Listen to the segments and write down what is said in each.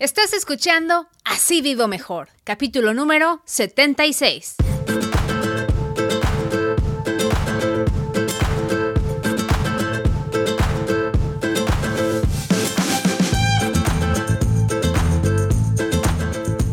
Estás escuchando Así Vivo Mejor, capítulo número 76.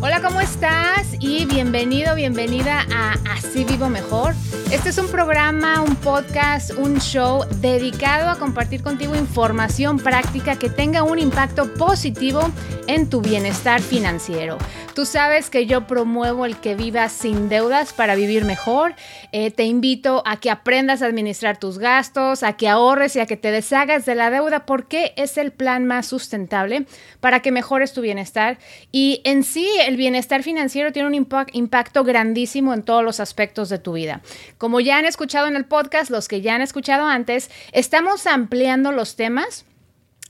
Hola, ¿cómo estás? Y bienvenido, bienvenida a Así Vivo Mejor. Este es un programa, un podcast, un show dedicado a compartir contigo información práctica que tenga un impacto positivo en tu bienestar financiero. Tú sabes que yo promuevo el que vivas sin deudas para vivir mejor. Eh, te invito a que aprendas a administrar tus gastos, a que ahorres y a que te deshagas de la deuda porque es el plan más sustentable para que mejores tu bienestar. Y en sí, el bienestar financiero tiene un impacto grandísimo en todos los aspectos de tu vida. Como ya han escuchado en el podcast, los que ya han escuchado antes, estamos ampliando los temas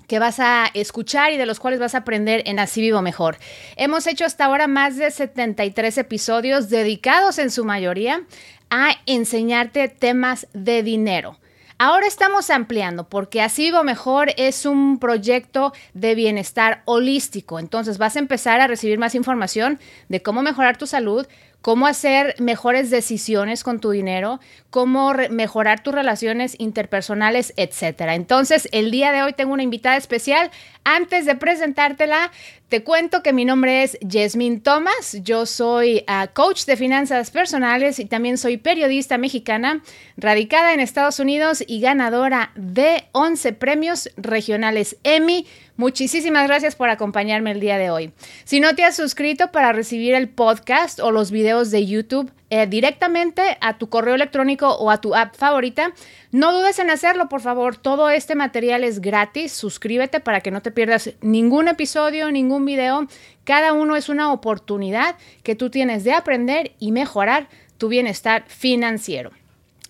que vas a escuchar y de los cuales vas a aprender en Así Vivo Mejor. Hemos hecho hasta ahora más de 73 episodios dedicados en su mayoría a enseñarte temas de dinero. Ahora estamos ampliando porque Así Vivo Mejor es un proyecto de bienestar holístico. Entonces vas a empezar a recibir más información de cómo mejorar tu salud, cómo hacer mejores decisiones con tu dinero, cómo mejorar tus relaciones interpersonales, etcétera. Entonces, el día de hoy tengo una invitada especial. Antes de presentártela, te cuento que mi nombre es Jasmine Thomas. Yo soy ah, coach de finanzas personales y también soy periodista mexicana, radicada en Estados Unidos y ganadora de 11 premios regionales Emmy Muchísimas gracias por acompañarme el día de hoy. Si no te has suscrito para recibir el podcast o los videos de YouTube eh, directamente a tu correo electrónico o a tu app favorita, no dudes en hacerlo, por favor. Todo este material es gratis. Suscríbete para que no te pierdas ningún episodio, ningún video. Cada uno es una oportunidad que tú tienes de aprender y mejorar tu bienestar financiero.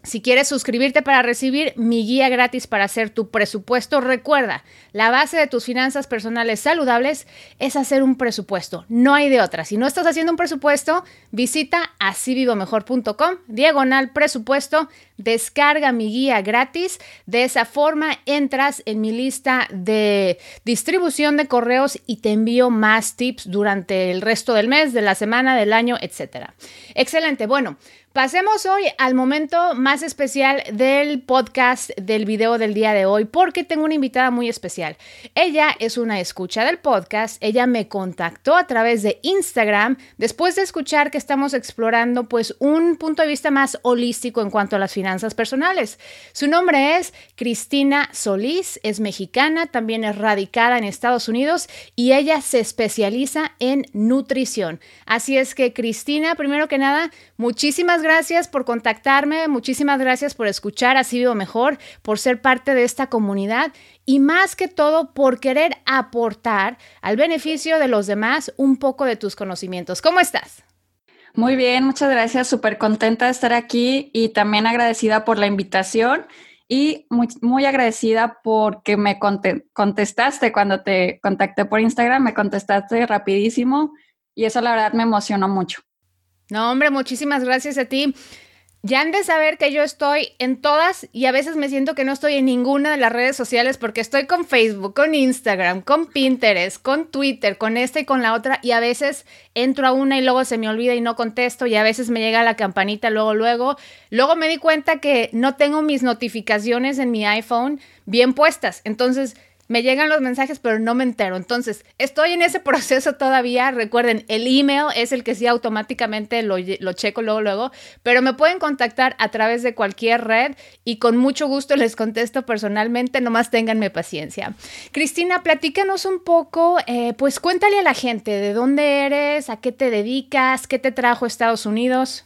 Si quieres suscribirte para recibir mi guía gratis para hacer tu presupuesto, recuerda, la base de tus finanzas personales saludables es hacer un presupuesto. No hay de otra. Si no estás haciendo un presupuesto, visita asivivomejor.com, diagonal presupuesto, descarga mi guía gratis. De esa forma entras en mi lista de distribución de correos y te envío más tips durante el resto del mes, de la semana, del año, etc. Excelente. Bueno, Pasemos hoy al momento más especial del podcast del video del día de hoy porque tengo una invitada muy especial. Ella es una escucha del podcast, ella me contactó a través de Instagram después de escuchar que estamos explorando pues un punto de vista más holístico en cuanto a las finanzas personales. Su nombre es Cristina Solís, es mexicana, también es radicada en Estados Unidos y ella se especializa en nutrición. Así es que Cristina, primero que nada, muchísimas gracias gracias por contactarme, muchísimas gracias por escuchar Así Vivo Mejor, por ser parte de esta comunidad y más que todo por querer aportar al beneficio de los demás un poco de tus conocimientos. ¿Cómo estás? Muy bien, muchas gracias, súper contenta de estar aquí y también agradecida por la invitación y muy, agradecida porque me contestaste cuando te contacté por Instagram, me contestaste rapidísimo y eso la verdad me emocionó mucho. No, hombre, muchísimas gracias a ti. Ya han de saber que yo estoy en todas y a veces me siento que no estoy en ninguna de las redes sociales porque estoy con Facebook, con Instagram, con Pinterest, con Twitter, con esta y con la otra y a veces entro a una y luego se me olvida y no contesto y a veces me llega la campanita luego, luego. Luego me di cuenta que no tengo mis notificaciones en mi iPhone bien puestas. Entonces me llegan los mensajes, pero no me entero. Entonces, estoy en ese proceso todavía. Recuerden, el email es el que sí automáticamente lo, lo, checo luego, luego, pero me pueden contactar a través de cualquier red y con mucho gusto les contesto personalmente. Nomás ténganme paciencia. Cristina, platícanos un poco, eh, pues cuéntale a la gente de dónde eres, a qué te dedicas, qué te trajo a Estados Unidos.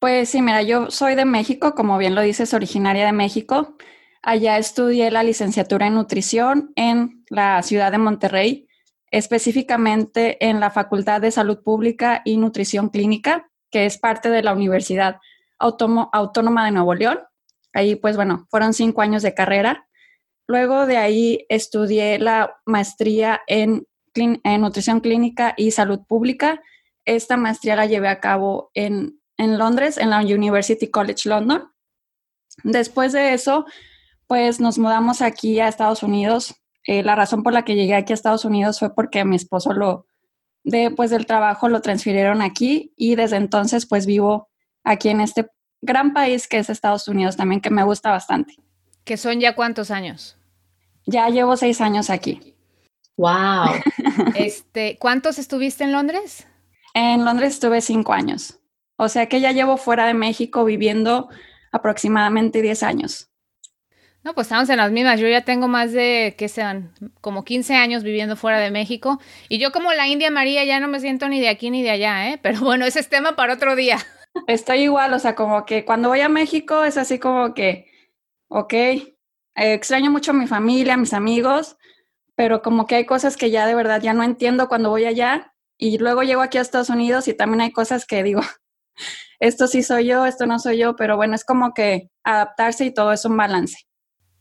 Pues sí, mira, yo soy de México, como bien lo dices, originaria de México. Allá estudié la licenciatura en nutrición en la ciudad de Monterrey, específicamente en la Facultad de Salud Pública y Nutrición Clínica, que es parte de la Universidad Autónoma de Nuevo León. Ahí, pues bueno, fueron cinco años de carrera. Luego de ahí estudié la maestría en, Nutrición Clínica y Salud Pública. Esta maestría la llevé a cabo en Londres, en la University College London. Después de eso, pues nos mudamos aquí a Estados Unidos Eh, la razón por la que llegué aquí a Estados Unidos fue porque mi esposo lo, después del trabajo lo transfirieron aquí y desde entonces pues vivo aquí en este gran país que es Estados Unidos también, que me gusta bastante. ¿Que son ya cuántos años? Ya llevo seis años aquí. Wow. este, ¿Cuántos estuviste en Londres? En Londres estuve cinco años. O sea que ya llevo fuera de México viviendo aproximadamente 10 años. No, pues estamos en las mismas. Yo ya tengo más de, ¿qué sean? Como 15 años viviendo fuera de México. Y yo como la India María ya no me siento ni de aquí ni de allá, ¿eh? Pero bueno, ese es tema para otro día. Estoy igual, o sea, como que cuando voy a México es así como que, ok, eh, extraño mucho a mi familia, a mis amigos, pero como que hay cosas que ya de verdad ya no entiendo cuando voy allá. Y luego llego aquí a Estados Unidos y también hay cosas que digo, esto sí soy yo, esto no soy yo, pero bueno, es como que adaptarse y todo es un balance.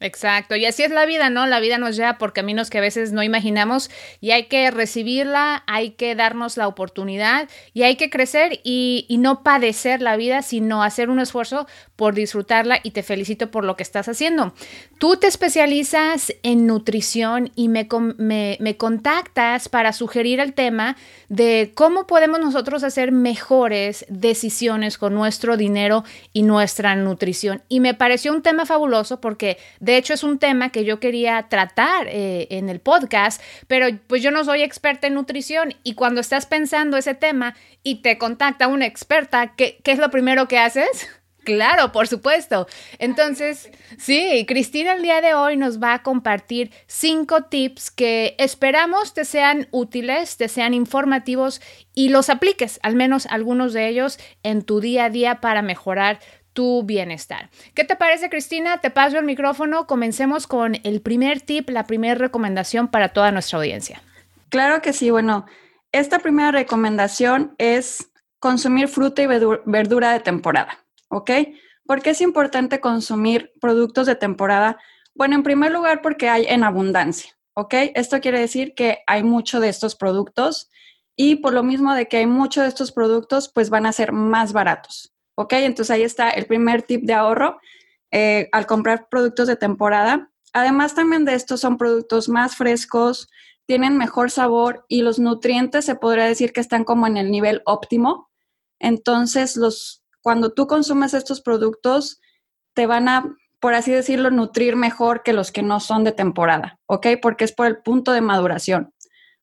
Exacto, y así es la vida, ¿no? La vida nos lleva por caminos que a veces no imaginamos y hay que recibirla, hay que darnos la oportunidad y hay que crecer y, y, no padecer la vida, sino hacer un esfuerzo por disfrutarla y te felicito por lo que estás haciendo. Tú te especializas en nutrición y me, me, contactas para sugerir el tema de cómo podemos nosotros hacer mejores decisiones con nuestro dinero y nuestra nutrición. Y me pareció un tema fabuloso porque de hecho es un tema que yo quería tratar eh, en el podcast, pero pues yo no soy experta en nutrición y cuando estás pensando ese tema y te contacta una experta, ¿qué, qué es lo primero que haces? Claro, por supuesto. Entonces, sí, Cristina el día de hoy nos va a compartir cinco tips que esperamos te sean útiles, te sean informativos y los apliques, al menos algunos de ellos, en tu día a día para mejorar tu bienestar. ¿Qué te parece, Cristina? Te paso el micrófono. Comencemos con el primer tip, la primera recomendación para toda nuestra audiencia. Claro que sí. Bueno, esta primera recomendación es consumir fruta y verdura de temporada, ¿ok? ¿Por qué es importante consumir productos de temporada? Bueno, en primer lugar, porque hay en abundancia, ¿ok? Esto quiere decir que hay mucho de estos productos y por lo mismo de que hay mucho de estos productos, pues van a ser más baratos. ¿Ok? Entonces ahí está el primer tip de ahorro eh, al comprar productos de temporada. Además también de estos son productos más frescos, tienen mejor sabor y los nutrientes se podría decir que están como en el nivel óptimo. Entonces, los, cuando tú consumes estos productos, te van a, por así decirlo, nutrir mejor que los que no son de temporada, ¿ok? Porque es por el punto de maduración,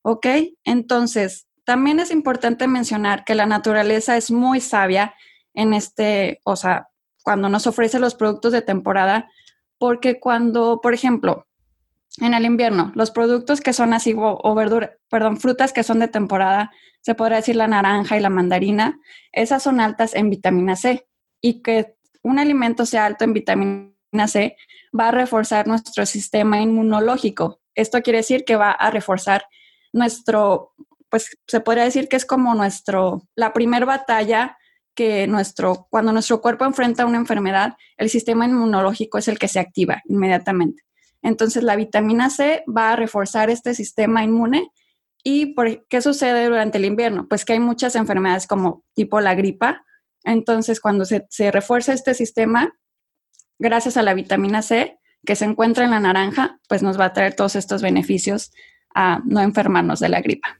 ¿ok? Entonces, también es importante mencionar que la naturaleza es muy sabia en este, o sea, cuando nos ofrece los productos de temporada, porque cuando, por ejemplo, en el invierno, los productos que son así, o, o verdura, perdón, frutas que son de temporada, se podría decir la naranja y la mandarina, esas son altas en vitamina C y que un alimento sea alto en vitamina C va a reforzar nuestro sistema inmunológico. Esto quiere decir que va a reforzar nuestro, pues se podría decir que es como nuestro, la primer batalla que nuestro, cuando nuestro cuerpo enfrenta una enfermedad, el sistema inmunológico es el que se activa inmediatamente. Entonces, la vitamina C va a reforzar este sistema inmune. ¿Y por qué sucede durante el invierno? Pues que hay muchas enfermedades como tipo la gripa. Entonces, cuando se, se refuerza este sistema, gracias a la vitamina C que se encuentra en la naranja, pues nos va a traer todos estos beneficios a no enfermarnos de la gripa.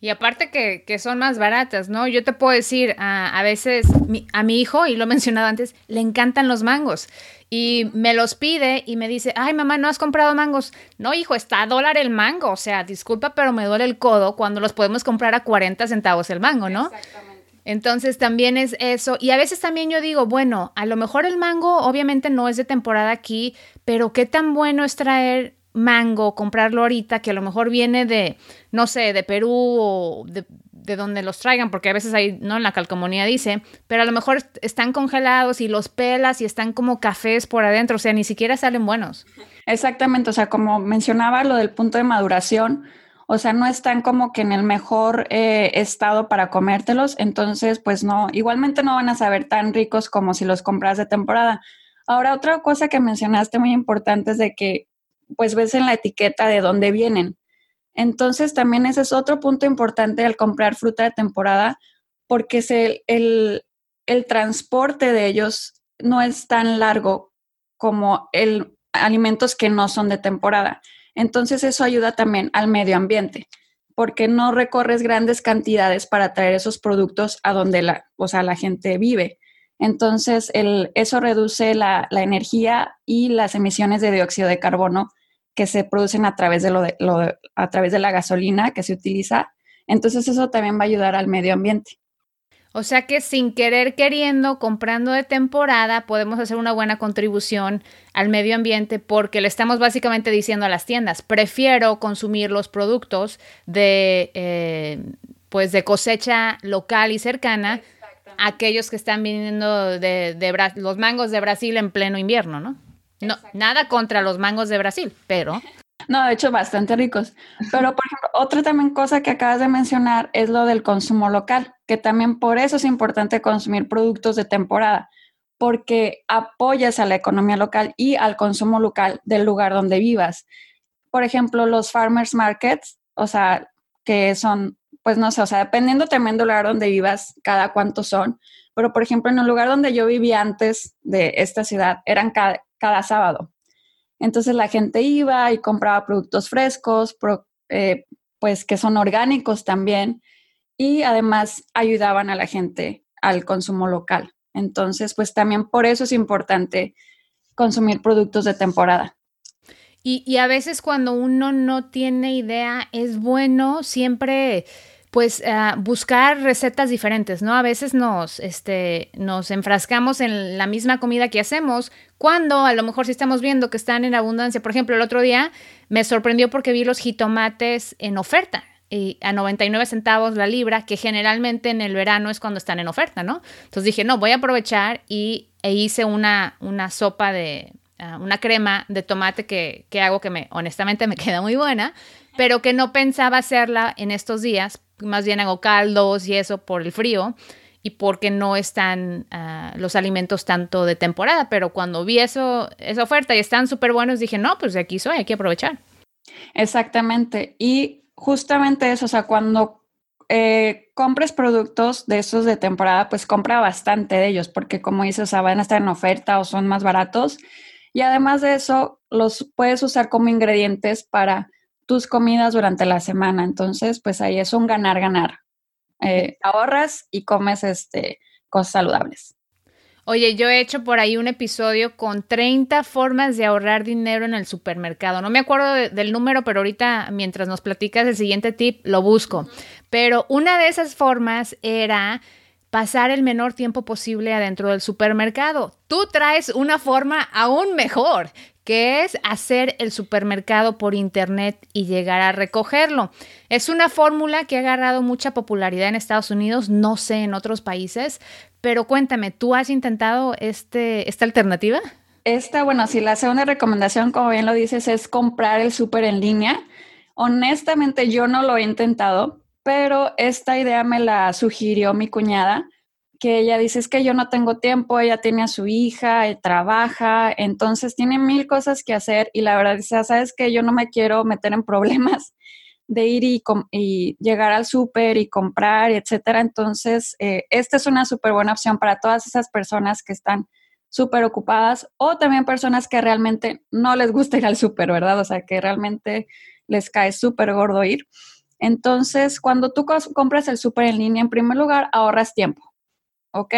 Y aparte que, que, son más baratas, ¿no? Yo te puedo decir, a, a veces a mi hijo, y lo he mencionado antes, le encantan los mangos. Y me los pide y me dice, ay mamá, ¿no has comprado mangos? No, hijo, está a dólar el mango. O sea, disculpa, pero me duele el codo cuando los podemos comprar a 40 centavos el mango, ¿no? Exactamente. Entonces también es eso. Y a veces también yo digo, bueno, a lo mejor el mango obviamente no es de temporada aquí, pero qué tan bueno es traer mango, comprarlo ahorita, que a lo mejor viene de, no sé, de Perú o de, de, donde los traigan, porque a veces ahí, ¿no? En la calcomanía dice, pero a lo mejor están congelados y los pelas y están como cafés por adentro, o sea, ni siquiera salen buenos. Exactamente, o sea, como mencionaba lo del punto de maduración, o sea, no están como que en el mejor eh, estado para comértelos, entonces, pues no, igualmente no van a saber tan ricos como si los compras de temporada. Ahora, otra cosa que mencionaste muy importante es de que pues ves en la etiqueta de dónde vienen. Entonces también ese es otro punto importante al comprar fruta de temporada, porque el, el, transporte de ellos no es tan largo como el alimentos que no son de temporada. Entonces eso ayuda también al medio ambiente, porque no recorres grandes cantidades para traer esos productos a donde la, o sea, la gente vive. Entonces, el, eso reduce la, la, energía y las emisiones de dióxido de carbono que se producen a través de, lo lo a través de la gasolina que se utiliza. Entonces, eso también va a ayudar al medio ambiente. O sea que sin querer queriendo, comprando de temporada, podemos hacer una buena contribución al medio ambiente porque le estamos básicamente diciendo a las tiendas, prefiero consumir los productos de, eh, pues de cosecha local y cercana a aquellos que están viniendo de, de los mangos de Brasil en pleno invierno, ¿no? No, nada contra los mangos de Brasil, pero no, de hecho, bastante ricos. Pero, por ejemplo, otra también cosa que acabas de mencionar es lo del consumo local, que también por eso es importante consumir productos de temporada, porque apoyas a la economía local y al consumo local del lugar donde vivas. Por ejemplo, los farmers markets, o sea, que son, pues no sé, o sea, dependiendo también del lugar donde vivas, cada cuánto son. Pero, por ejemplo, en el lugar donde yo vivía antes de esta ciudad, eran cada, cada sábado. Entonces la gente iba y compraba productos frescos, eh, pues que son orgánicos también, y además ayudaban a la gente al consumo local. Entonces, pues también por eso es importante consumir productos de temporada. Y, y a veces cuando uno no tiene idea, es bueno siempre pues uh, buscar recetas diferentes, ¿no? A veces nos, este, nos enfrascamos en la misma comida que hacemos, cuando a lo mejor si estamos viendo que están en abundancia. Por ejemplo, el otro día me sorprendió porque vi los jitomates en oferta y a 99 centavos la libra, que generalmente en el verano es cuando están en oferta, ¿no? Entonces dije, no, voy a aprovechar y e hice una, una sopa de, uh, una crema de tomate que, que hago que me, honestamente me queda muy buena, pero que no pensaba hacerla en estos días más bien hago caldos y eso por el frío y porque no están uh, los alimentos tanto de temporada, pero cuando vi eso, esa oferta y están súper buenos, dije, no, pues de aquí soy, hay que aprovechar. Exactamente. Y justamente eso, o sea, cuando eh, compres productos de esos de temporada, pues compra bastante de ellos, porque como dices, o sea, van a estar en oferta o son más baratos. Y además de eso, los puedes usar como ingredientes para tus comidas durante la semana. Entonces, pues ahí es un ganar-ganar. Eh, ahorras y comes este, cosas saludables. Oye, yo he hecho por ahí un episodio con 30 formas de ahorrar dinero en el supermercado. No me acuerdo del número, pero ahorita mientras nos platicas el siguiente tip, lo busco. Pero una de esas formas era pasar el menor tiempo posible adentro del supermercado. Tú traes una forma aún mejor, que es hacer el supermercado por internet y llegar a recogerlo. Es una fórmula que ha agarrado mucha popularidad en Estados Unidos, no sé en otros países, pero cuéntame, ¿tú has intentado este, esta alternativa? Esta, bueno, si la segunda recomendación, como bien lo dices, es comprar el súper en línea. Honestamente, yo no lo he intentado, pero esta idea me la sugirió mi cuñada que ella dice es que yo no tengo tiempo, ella tiene a su hija, eh, trabaja, entonces tiene mil cosas que hacer y la verdad dice, sabes que yo no me quiero meter en problemas de ir y, llegar al súper y comprar, etcétera. Entonces, eh, esta es una súper buena opción para todas esas personas que están súper ocupadas o también personas que realmente no les gusta ir al súper, ¿verdad? O sea, que realmente les cae súper gordo ir. Entonces, cuando tú compras el súper en línea, en primer lugar, ahorras tiempo ¿ok?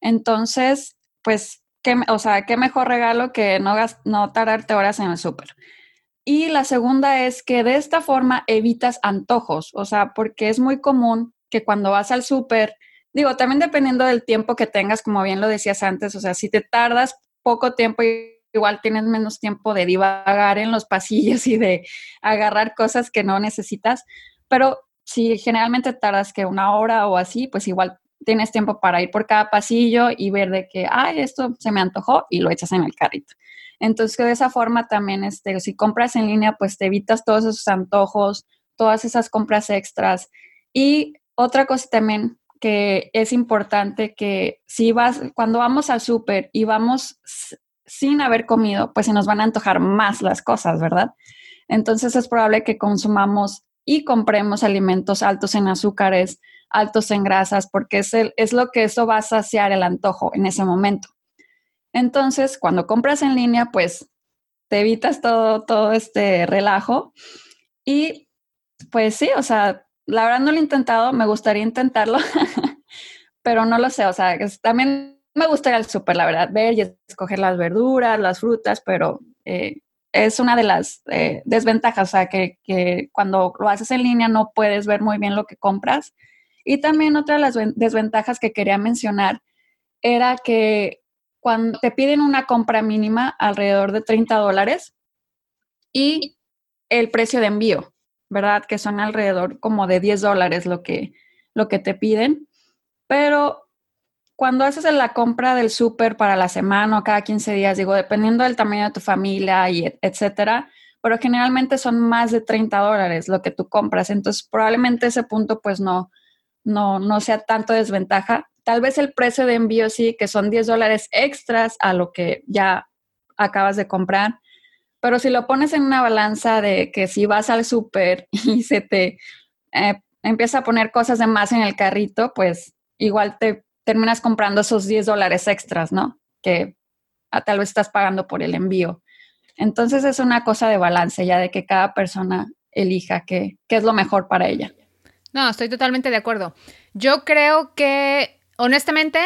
Entonces, pues, ¿qué, o sea, qué mejor regalo que no, tardarte horas en el súper. Y la segunda es que de esta forma evitas antojos, o sea, porque es muy común que cuando vas al súper, digo, también dependiendo del tiempo que tengas, como bien lo decías antes, o sea, si te tardas poco tiempo, igual tienes menos tiempo de divagar en los pasillos y de agarrar cosas que no necesitas, pero si generalmente tardas que una hora o así, pues igual tienes tiempo para ir por cada pasillo y ver de que, ay, esto se me antojó y lo echas en el carrito. Entonces, de esa forma también, este, si compras en línea, pues te evitas todos esos antojos, todas esas compras extras. Y otra cosa también que es importante que si vas, cuando vamos al súper y vamos sin haber comido, pues se nos van a antojar más las cosas, ¿verdad? Entonces es probable que consumamos y compremos alimentos altos en azúcares, altos en grasas, porque es, es lo que eso va a saciar el antojo en ese momento. Entonces, cuando compras en línea, pues te evitas todo, todo este relajo. Y pues sí, o sea, la verdad no lo he intentado, me gustaría intentarlo, pero no lo sé, o sea, también me gustaría el súper, la verdad, ver y escoger las verduras, las frutas, pero eh, es una de las eh, desventajas, o sea, que, cuando lo haces en línea no puedes ver muy bien lo que compras. Y también otra de las desventajas que quería mencionar era que cuando te piden una compra mínima alrededor de 30 dólares y el precio de envío, ¿verdad? Que son alrededor como de 10 dólares lo que, lo que te piden. Pero cuando haces la compra del súper para la semana o cada 15 días, digo, dependiendo del tamaño de tu familia y etcétera, pero generalmente son más de 30 dólares lo que tú compras. Entonces, probablemente ese punto pues no, no, no sea tanto desventaja. Tal vez el precio de envío sí, que son 10 dólares extras a lo que ya acabas de comprar. Pero si lo pones en una balanza de que si vas al súper y se te eh, empieza a poner cosas de más en el carrito, pues igual te terminas comprando esos 10 dólares extras, ¿no? Que ah, tal vez estás pagando por el envío. Entonces es una cosa de balance ya de que cada persona elija qué, qué es lo mejor para ella. No, estoy totalmente de acuerdo. Yo creo que, honestamente,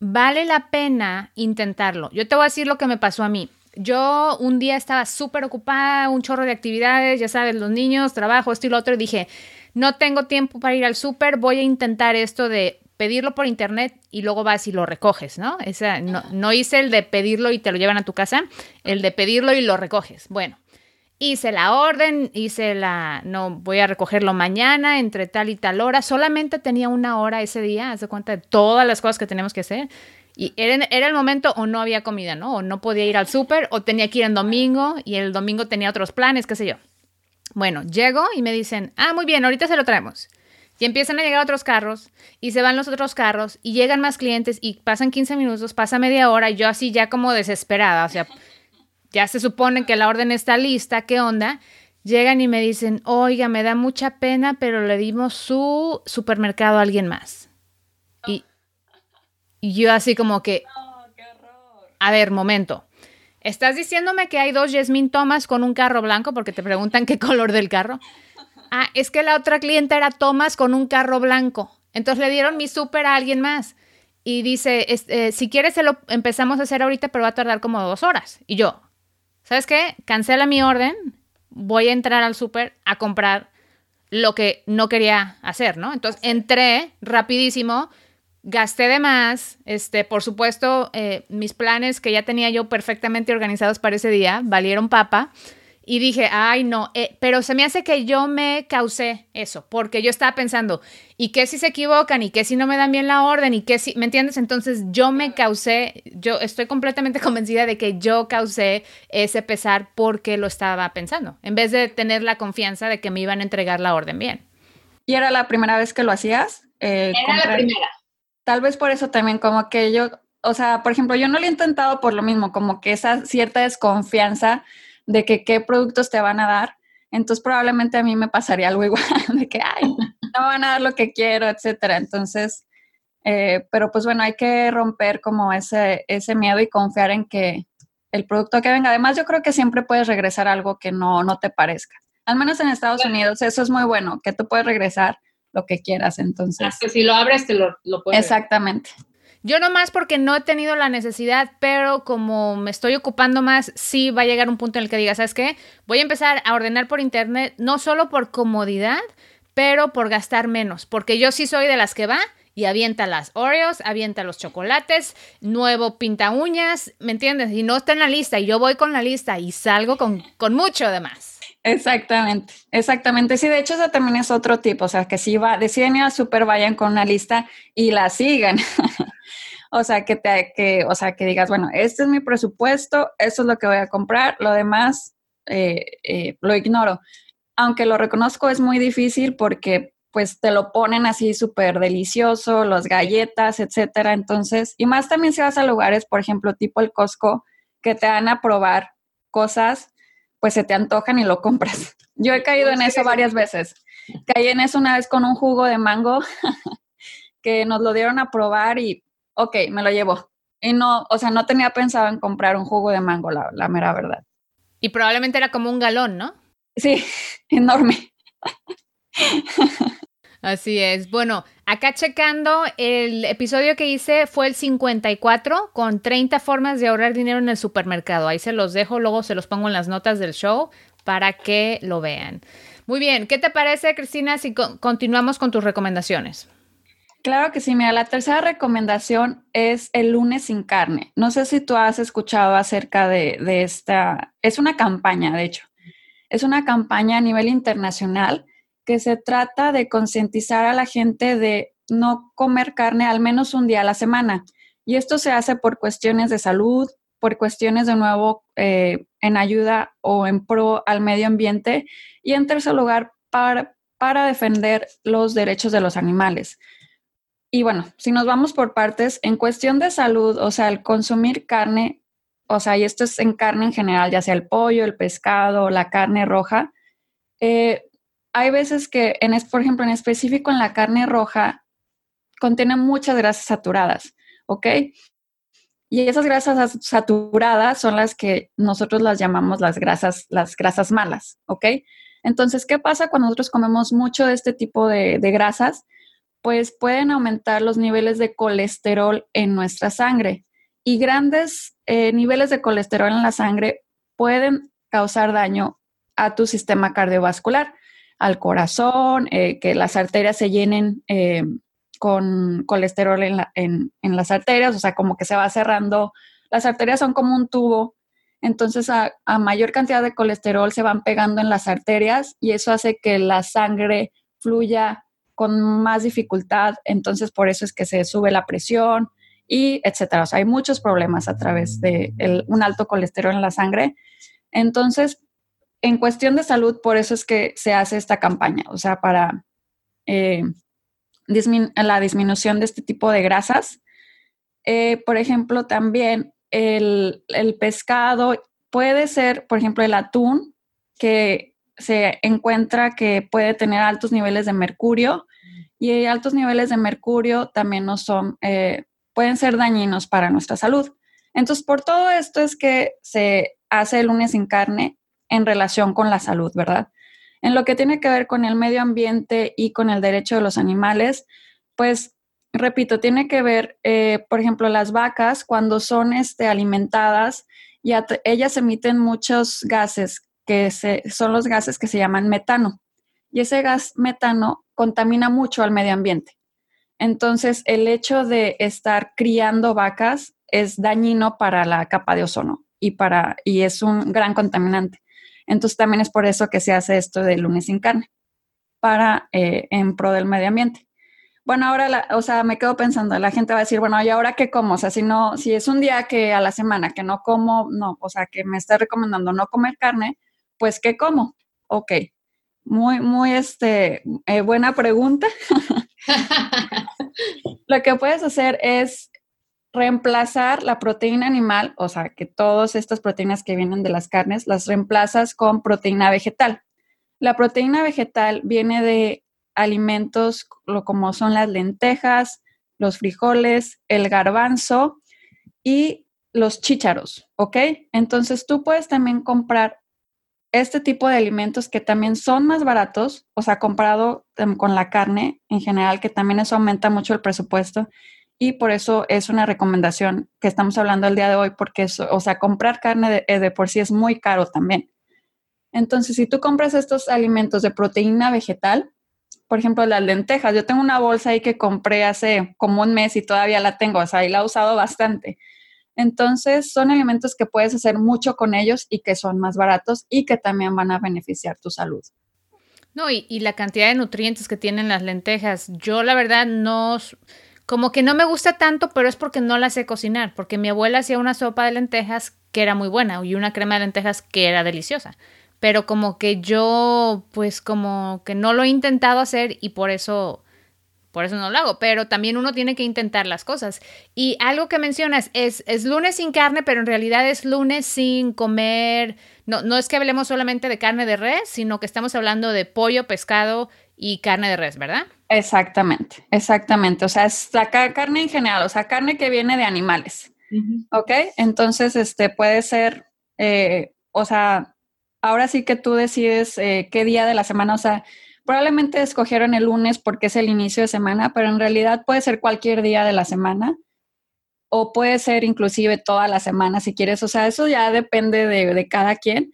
vale la pena intentarlo. Yo te voy a decir lo que me pasó a mí. Yo un día estaba súper ocupada, un chorro de actividades, ya sabes, los niños, trabajo, esto y lo otro, y dije, no tengo tiempo para ir al súper, voy a intentar esto de pedirlo por internet y luego vas y lo recoges, ¿no? Esa, no, no hice el de pedirlo y te lo llevan a tu casa, el de pedirlo y lo recoges. Bueno, hice la orden, hice la, no, voy a recogerlo mañana entre tal y tal hora, solamente tenía una hora ese día, haz de cuenta de todas las cosas que tenemos que hacer. Y era, era el momento o no había comida, ¿no? O no podía ir al súper o tenía que ir en domingo y el domingo tenía otros planes, qué sé yo. Bueno, llego y me dicen, ah, muy bien, ahorita se lo traemos. Y empiezan a llegar otros carros y se van los otros carros y llegan más clientes y pasan 15 minutos, pasa media hora y yo así ya como desesperada, o sea, ya se supone que la orden está lista, ¿qué onda? Llegan y me dicen, oiga, me da mucha pena, pero le dimos su supermercado a alguien más. Y, yo así como que, a ver, momento. ¿Estás diciéndome que hay dos Jasmine Thomas con un carro blanco? Porque te preguntan qué color del carro. Ah, es que la otra clienta era Thomas con un carro blanco. Entonces le dieron mi súper a alguien más. Y dice, eh, si quieres se lo empezamos a hacer ahorita, pero va a tardar como dos horas. Y yo, ¿sabes qué? Cancela mi orden, voy a entrar al súper a comprar lo que no quería hacer, ¿no? Entonces entré rapidísimo, gasté de más, este, por supuesto, eh, mis planes que ya tenía yo perfectamente organizados para ese día valieron papa. Y dije, ay, no, eh, pero se me hace que yo me causé eso, porque yo estaba pensando, ¿y qué si se equivocan? ¿Y qué si no me dan bien la orden? ¿Y qué si, ¿me entiendes? Entonces yo me causé, yo estoy completamente convencida de que yo causé ese pesar porque lo estaba pensando, en vez de tener la confianza de que me iban a entregar la orden bien. ¿Y era la primera vez que lo hacías? Eh, era la primera. Tal vez por eso también, como que yo, o sea, por ejemplo, yo no lo he intentado por lo mismo, como que esa cierta desconfianza de que qué productos te van a dar. Entonces probablemente a mí me pasaría algo igual, de que, ay, no van a dar lo que quiero, etcétera. Entonces, eh, pero pues bueno, hay que romper como ese, ese miedo y confiar en que el producto que venga. Además, yo creo que siempre puedes regresar algo que no, no te parezca. Al menos en Estados Unidos, eso es muy bueno, que tú puedes regresar lo que quieras. Entonces, que si lo abres, te lo, lo puedes. Exactamente. Yo nomás porque no he tenido la necesidad, pero como me estoy ocupando más, sí va a llegar un punto en el que diga, ¿sabes qué? Voy a empezar a ordenar por internet, no solo por comodidad, pero por gastar menos, porque yo sí soy de las que va y avienta las Oreos, avienta los chocolates, nuevo pinta uñas, ¿me entiendes? Y no está en la lista y yo voy con la lista y salgo con, con mucho de más. Exactamente, exactamente. Sí, de hecho, eso también es otro tipo, o sea, que si va, deciden ir al súper, vayan con una lista y la sigan. o sea, que te, que, o sea, que digas, bueno, este es mi presupuesto, esto es lo que voy a comprar, lo demás eh, eh, lo ignoro. Aunque lo reconozco, es muy difícil porque pues te lo ponen así súper delicioso, las galletas, etcétera. Entonces, y más también si vas a lugares, por ejemplo, tipo el Costco, que te van a probar cosas pues se te antojan y lo compras. Yo he caído en eso varias veces. Caí en eso una vez con un jugo de mango que nos lo dieron a probar y, ok, me lo llevo. Y no, o sea, no tenía pensado en comprar un jugo de mango, la, mera verdad. Y probablemente era como un galón, ¿no? Sí, enorme. Así es. Bueno, acá checando, el episodio que hice fue el 54 con 30 formas de ahorrar dinero en el supermercado. Ahí se los dejo, luego se los pongo en las notas del show para que lo vean. Muy bien, ¿qué te parece, Cristina, si continuamos con tus recomendaciones? Claro que sí, mira, la tercera recomendación es el lunes sin carne. No sé si tú has escuchado acerca de, de esta, es una campaña, de hecho, es una campaña a nivel internacional que se trata de concientizar a la gente de no comer carne al menos un día a la semana. Y esto se hace por cuestiones de salud, por cuestiones de nuevo eh, en ayuda o en pro al medio ambiente y en tercer lugar para, para defender los derechos de los animales. Y bueno, si nos vamos por partes, en cuestión de salud, o sea, el consumir carne, o sea, y esto es en carne en general, ya sea el pollo, el pescado, la carne roja, eh, hay veces que, en, por ejemplo, en específico en la carne roja, contiene muchas grasas saturadas, ¿ok? Y esas grasas saturadas son las que nosotros las llamamos las grasas, las grasas malas, ¿ok? Entonces, ¿qué pasa cuando nosotros comemos mucho de este tipo de, grasas? Pues pueden aumentar los niveles de colesterol en nuestra sangre. Y grandes eh, niveles de colesterol en la sangre pueden causar daño a tu sistema cardiovascular al corazón, eh, que las arterias se llenen eh, con colesterol en, las arterias, o sea, como que se va cerrando. Las arterias son como un tubo, entonces a, mayor cantidad de colesterol se van pegando en las arterias y eso hace que la sangre fluya con más dificultad, entonces por eso es que se sube la presión y etcétera. O sea, hay muchos problemas a través de un alto colesterol en la sangre. Entonces, en cuestión de salud, por eso es que se hace esta campaña, o sea, para eh, la disminución de este tipo de grasas. Eh, por ejemplo, también el, pescado puede ser, por ejemplo, el atún, que se encuentra que puede tener altos niveles de mercurio y altos niveles de mercurio también no son, eh, pueden ser dañinos para nuestra salud. Entonces, por todo esto es que se hace el lunes sin carne en relación con la salud, ¿verdad? En lo que tiene que ver con el medio ambiente y con el derecho de los animales, pues, repito, tiene que ver, eh, por ejemplo, las vacas cuando son este, alimentadas, y ellas emiten muchos gases que son los gases que se llaman metano. Y ese gas metano contamina mucho al medio ambiente. Entonces, el hecho de estar criando vacas es dañino para la capa de ozono y, para, y es un gran contaminante. Entonces también es por eso que se hace esto de lunes sin carne, para eh, en pro del medio ambiente. Bueno, ahora, o sea, me quedo pensando, la gente va a decir, bueno, ¿y ahora qué como? O sea, si no, si es un día que a la semana que no como, no, o sea, que me está recomendando no comer carne, pues ¿qué como? Ok, muy, muy, este, eh, buena pregunta. Lo que puedes hacer es reemplazar la proteína animal, o sea, que todas estas proteínas que vienen de las carnes, las reemplazas con proteína vegetal. La proteína vegetal viene de alimentos como son las lentejas, los frijoles, el garbanzo y los chícharos, ¿ok? Entonces tú puedes también comprar este tipo de alimentos que también son más baratos, o sea, comparado em, con la carne en general, que también eso aumenta mucho el presupuesto y por eso es una recomendación que estamos hablando el día de hoy, porque, o sea, comprar carne eh, de, por sí es muy caro también. Entonces, si tú compras estos alimentos de proteína vegetal, por ejemplo, las lentejas, yo tengo una bolsa ahí que compré hace como un mes y todavía la tengo, o sea, y la he usado bastante. Entonces, son alimentos que puedes hacer mucho con ellos y que son más baratos y que también van a beneficiar tu salud. No, y, la cantidad de nutrientes que tienen las lentejas, yo la verdad no como que no me gusta tanto, pero es porque no la sé cocinar, porque mi abuela hacía una sopa de lentejas que era muy buena y una crema de lentejas que era deliciosa. Pero como que yo, pues como que no lo he intentado hacer y por eso, por eso no lo hago. Pero también uno tiene que intentar las cosas. Y algo que mencionas es, es lunes sin carne, pero en realidad es lunes sin comer. No, no es que hablemos solamente de carne de res, sino que estamos hablando de pollo, pescado y carne de res, ¿verdad? Exactamente, exactamente. O sea, es carne en general, o sea, carne que viene de animales. ¿Ok? Entonces, este puede ser, eh, o sea, ahora sí que tú decides eh, qué día de la semana, o sea, probablemente escogieron el lunes porque es el inicio de semana, pero en realidad puede ser cualquier día de la semana o puede ser inclusive toda la semana si quieres, o sea, eso ya depende de, cada quien,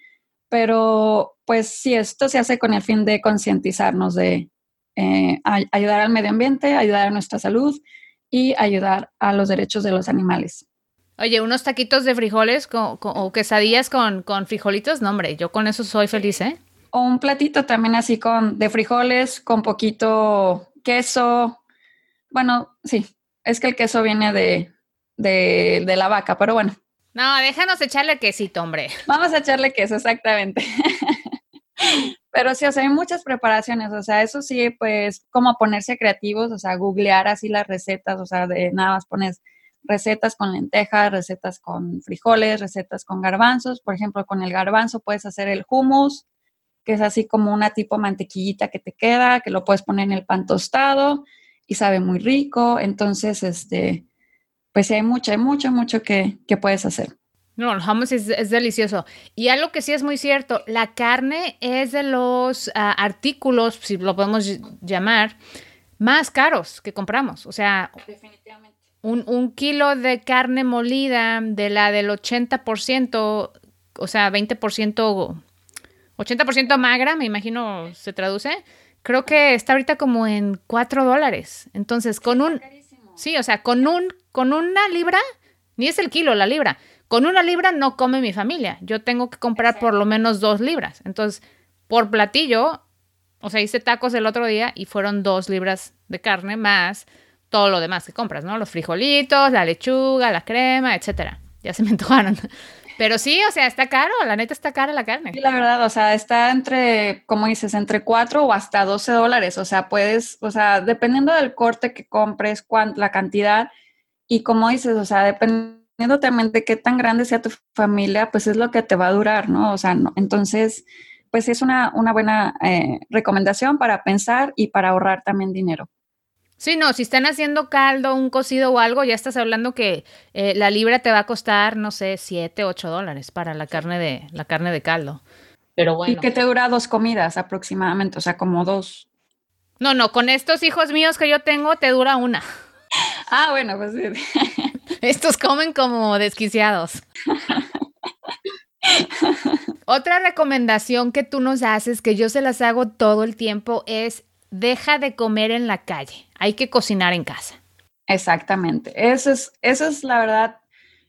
pero pues sí, esto se hace con el fin de concientizarnos de eh, ayudar al medio ambiente, ayudar a nuestra salud y ayudar a los derechos de los animales. Oye, unos taquitos de frijoles o quesadillas con, con, frijolitos, no hombre, yo con eso soy feliz, ¿eh? O un platito también así con de frijoles, con poquito queso. Bueno, sí, es que el queso viene de, de, de la vaca, pero bueno. No, déjanos echarle quesito, hombre. Vamos a echarle queso, exactamente. Pero sí, o sea, hay muchas preparaciones, o sea, eso sí, pues, como ponerse creativos, o sea, googlear así las recetas, o sea, de nada más pones recetas con lentejas, recetas con frijoles, recetas con garbanzos. Por ejemplo, con el garbanzo puedes hacer el hummus, que es así como una tipo mantequillita que te queda, que lo puedes poner en el pan tostado y sabe muy rico. Entonces, este, pues sí, hay mucho, hay mucho, mucho que, que puedes hacer. No, el hummus es, delicioso. Y algo que sí es muy cierto, la carne es de los ah, artículos, si lo podemos llamar, más caros que compramos. O sea, definitivamente un, kilo de carne molida de la del 80%, o sea, 20%, 80% magra, me imagino se traduce, creo que está ahorita como en 4 dólares. Entonces, con un... Sí, o sea, con, un, con una libra, ni es el kilo, la libra. Con una libra no come mi familia. Yo tengo que comprar por lo menos dos libras. Entonces, por platillo, o sea, hice tacos el otro día y fueron dos libras de carne más todo lo demás que compras, ¿no? Los frijolitos, la lechuga, la crema, etcétera. Ya se me antojaron. Pero sí, o sea, está caro, la neta está cara la carne. Sí, la verdad, o sea, está entre, como dices, entre 4 o hasta 12 dólares. O sea, puedes, o sea, dependiendo del corte que compres, cuánto, la cantidad, y como dices, o sea, dependiendo también de qué tan grande sea tu familia, pues es lo que te va a durar, ¿no? O sea, no, entonces, pues es una, una buena eh, recomendación para pensar y para ahorrar también dinero. Sí, no, si están haciendo caldo, un cocido o algo, ya estás hablando que eh, la libra te va a costar, no sé, 7, 8 dólares para la carne de, la carne de caldo. Pero bueno. Y que te dura dos comidas aproximadamente, o sea, como dos. No, no, con estos hijos míos que yo tengo te dura una. Ah, bueno, pues sí. Estos comen como desquiciados. Otra recomendación que tú nos haces, que yo se las hago todo el tiempo, es deja de comer en la calle, hay que cocinar en casa. Exactamente, eso es, eso es la verdad,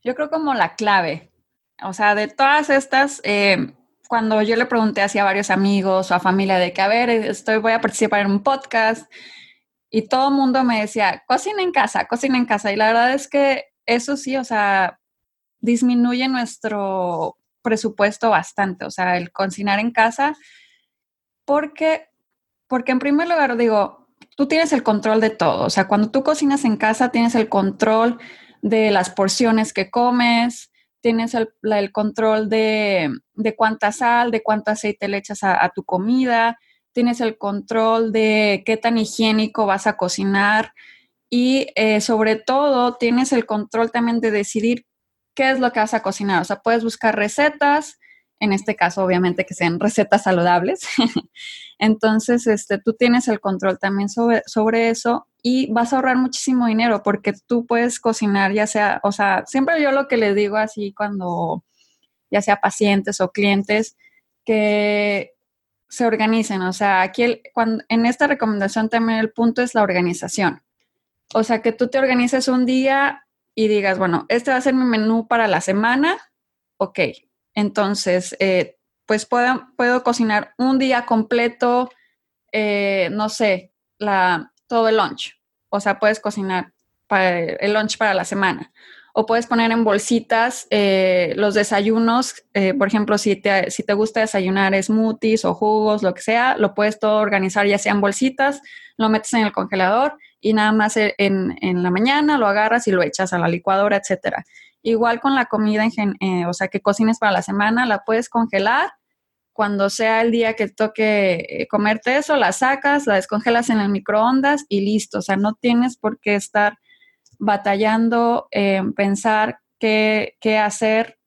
yo creo como la clave. O sea, de todas estas, eh, cuando yo le pregunté a varios amigos o a familia de que, a ver, estoy, voy a participar en un podcast, y todo el mundo me decía, cocina en casa, cocina en casa. Y la verdad es que eso sí, o sea, disminuye nuestro presupuesto bastante, o sea, el cocinar en casa, porque porque en primer lugar, digo, tú tienes el control de todo. O sea, cuando tú cocinas en casa, tienes el control de las porciones que comes, tienes el, control de, cuánta sal, de cuánto aceite le echas a, tu comida, tienes el control de qué tan higiénico vas a cocinar y eh, sobre todo tienes el control también de decidir qué es lo que vas a cocinar. O sea, puedes buscar recetas, en este caso obviamente que sean recetas saludables. Entonces, este, tú tienes el control también sobre, sobre eso y vas a ahorrar muchísimo dinero porque tú puedes cocinar, ya sea, o sea, siempre yo lo que les digo así cuando, ya sea pacientes o clientes, que se organicen. O sea, aquí cuando, en esta recomendación también el punto es la organización. O sea, que tú te organices un día y digas, bueno, este va a ser mi menú para la semana, ok, entonces, eh, pues puedo, puedo, cocinar un día completo, eh, no sé, la, todo el lunch. O sea, puedes cocinar el lunch para la semana. O puedes poner en bolsitas eh, los desayunos. por ejemplo, si te, si te gusta desayunar smoothies o jugos, lo que sea, lo puedes todo organizar ya sea en bolsitas, lo metes en el congelador y nada más en, en la mañana lo agarras y lo echas a la licuadora, etcétera. Igual con la comida, en eh, o sea, que cocines para la semana, la puedes congelar. Cuando sea el día que toque eh, comerte eso, la sacas, la descongelas en el microondas y listo. O sea, no tienes por qué estar batallando en pensar qué, qué hacer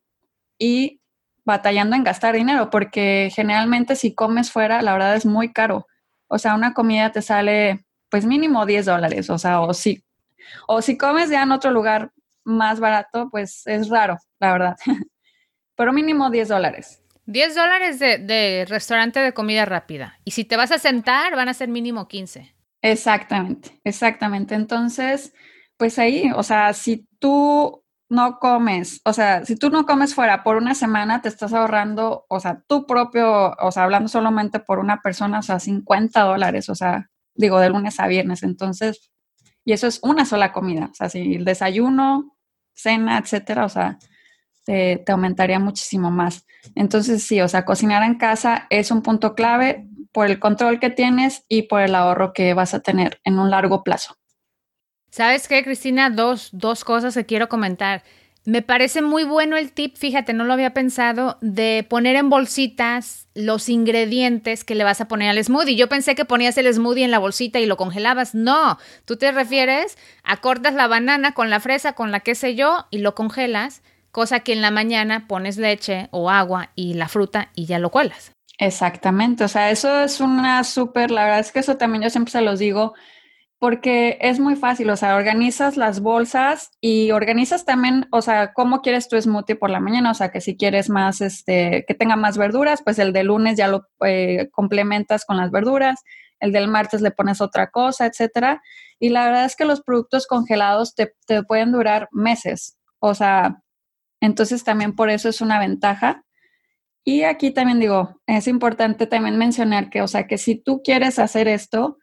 y batallando en gastar dinero, porque generalmente si comes fuera, la verdad es muy caro. O sea, una comida te sale pues mínimo 10 dólares, o sea, o si, o si comes ya en otro lugar más barato, pues es raro, la verdad. Pero mínimo 10 dólares. 10 dólares de, de, restaurante de comida rápida. Y si te vas a sentar, van a ser mínimo 15. Exactamente, exactamente. Entonces, pues ahí, o sea, si tú no comes, o sea, si tú no comes fuera por una semana, te estás ahorrando, o sea, tu propio, o sea, hablando solamente por una persona, o sea, 50 dólares, o sea, digo, de lunes a viernes. Entonces, y eso es una sola comida, o sea, si el desayuno, cena, etcétera, o sea, te, aumentaría muchísimo más. Entonces, sí, o sea, cocinar en casa es un punto clave por el control que tienes y por el ahorro que vas a tener en un largo plazo. ¿Sabes qué, Cristina? Dos, dos cosas que quiero comentar. Me parece muy bueno el tip, fíjate, no lo había pensado, de poner en bolsitas los ingredientes que le vas a poner al smoothie. Yo pensé que ponías el smoothie en la bolsita y lo congelabas. No, tú te refieres a la banana con la fresa, con la que sé yo, y lo congelas, cosa que en la mañana pones leche o agua y la fruta y ya lo cuelas. Exactamente, o sea, eso es una súper, la verdad es que eso también yo siempre se los digo, porque es muy fácil, o sea, organizas las bolsas y organizas también, o sea, cómo quieres tu smoothie por la mañana, o sea, que si quieres más, este, que tenga más verduras, pues el de lunes ya lo eh, complementas con las verduras, el del martes le pones otra cosa, etcétera. Y la verdad es que los productos congelados te, te pueden durar meses, o sea, entonces también por eso es una ventaja. Y aquí también digo, es importante también mencionar que, o sea, que si tú quieres hacer esto,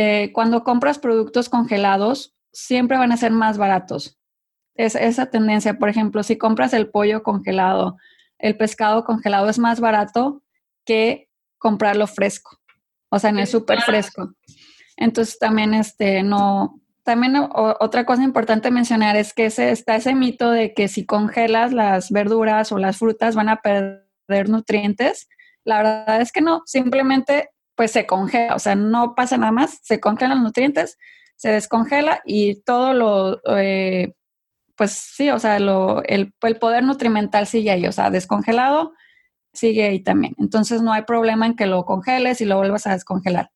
eh, cuando compras productos congelados, siempre van a ser más baratos. Es esa tendencia, por ejemplo, si compras el pollo congelado, el pescado congelado es más barato que comprarlo fresco, o sea, en el súper fresco. Entonces también este no también otra cosa importante mencionar es que ese, está ese mito de que si congelas las verduras o las frutas van a perder nutrientes. La verdad es que no, simplemente pues se congela, o sea, no pasa nada más, se congelan los nutrientes, se descongela y todo lo, eh, pues sí, o sea, lo, el, el, poder nutrimental sigue ahí, o sea, descongelado sigue ahí también. Entonces no hay problema en que lo congeles y lo vuelvas a descongelar.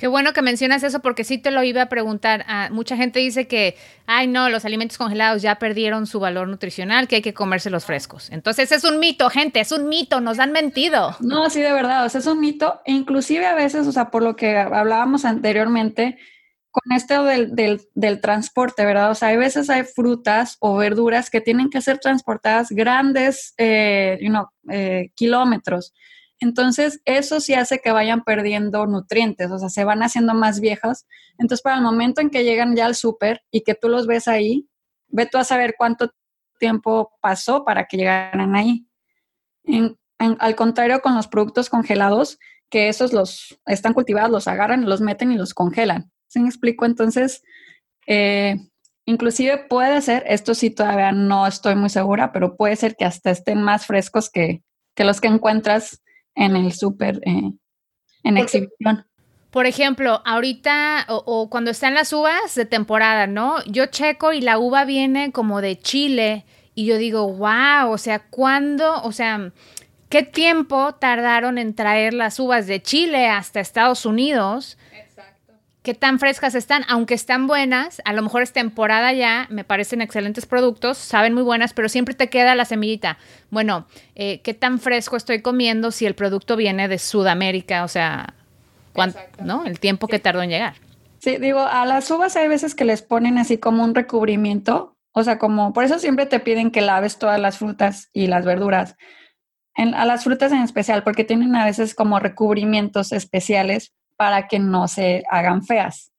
Qué bueno que mencionas eso porque sí te lo iba a preguntar. Ah, mucha gente dice que, ay no, los alimentos congelados ya perdieron su valor nutricional, que hay que comérselos frescos. Entonces es un mito, gente, es un mito, nos han mentido. No, sí, de verdad, es un mito. E inclusive a veces, o sea, por lo que hablábamos anteriormente, con esto del, del, transporte, ¿verdad? O sea, hay veces hay frutas o verduras que tienen que ser transportadas grandes, eh, eh kilómetros. Entonces, eso sí hace que vayan perdiendo nutrientes, o sea, se van haciendo más viejas. Entonces, para el momento en que llegan ya al súper y que tú los ves ahí, ve tú a saber cuánto tiempo pasó para que llegaran ahí. al contrario, con los productos congelados, que esos los están cultivados, los agarran, los meten y los congelan. ¿Sí me explico? Entonces, eh, inclusive puede ser, esto sí todavía no estoy muy segura, pero puede ser que hasta estén más frescos que, que los que encuentras en el súper eh, en exhibición. Por ejemplo, ahorita o, cuando están las uvas de temporada, ¿no? Yo checo y la uva viene como de Chile y yo digo, wow, o sea, ¿cuándo? O sea, ¿qué tiempo tardaron en traer las uvas de Chile hasta Estados Unidos? Qué tan frescas están, aunque están buenas, a lo mejor es temporada ya, me parecen excelentes productos, saben muy buenas, pero siempre te queda la semillita. Bueno, eh, qué tan fresco estoy comiendo si el producto viene de Sudamérica, o sea, ¿no? El tiempo que tardó en llegar. Sí, digo, a las uvas hay veces que les ponen así como un recubrimiento, o sea, como, por eso siempre te piden que laves todas las frutas y las verduras. a las frutas en especial, porque tienen a veces como recubrimientos especiales para que no se hagan feas.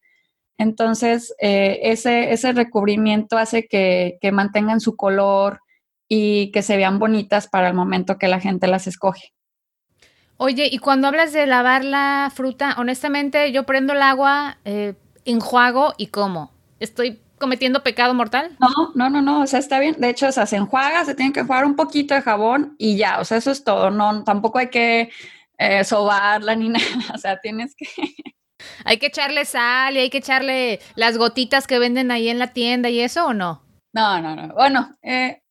Entonces, eh, ese, ese recubrimiento hace que, que mantengan su color y que se vean bonitas para el momento que la gente las escoge. Oye, y cuando hablas de lavar la fruta, honestamente yo prendo el agua, eh, enjuago y como. ¿Estoy cometiendo pecado mortal? No, no, no, no, o sea, está bien. De hecho, o sea, se enjuaga, se tiene que enjuagar un poquito de jabón y ya, o sea, eso es todo. No, tampoco hay que eh, sobarla ni nada, o sea, tienes que... ¿Hay que echarle sal y hay que echarle las gotitas que venden ahí en la tienda y eso o no? No, no, no. Bueno, eh,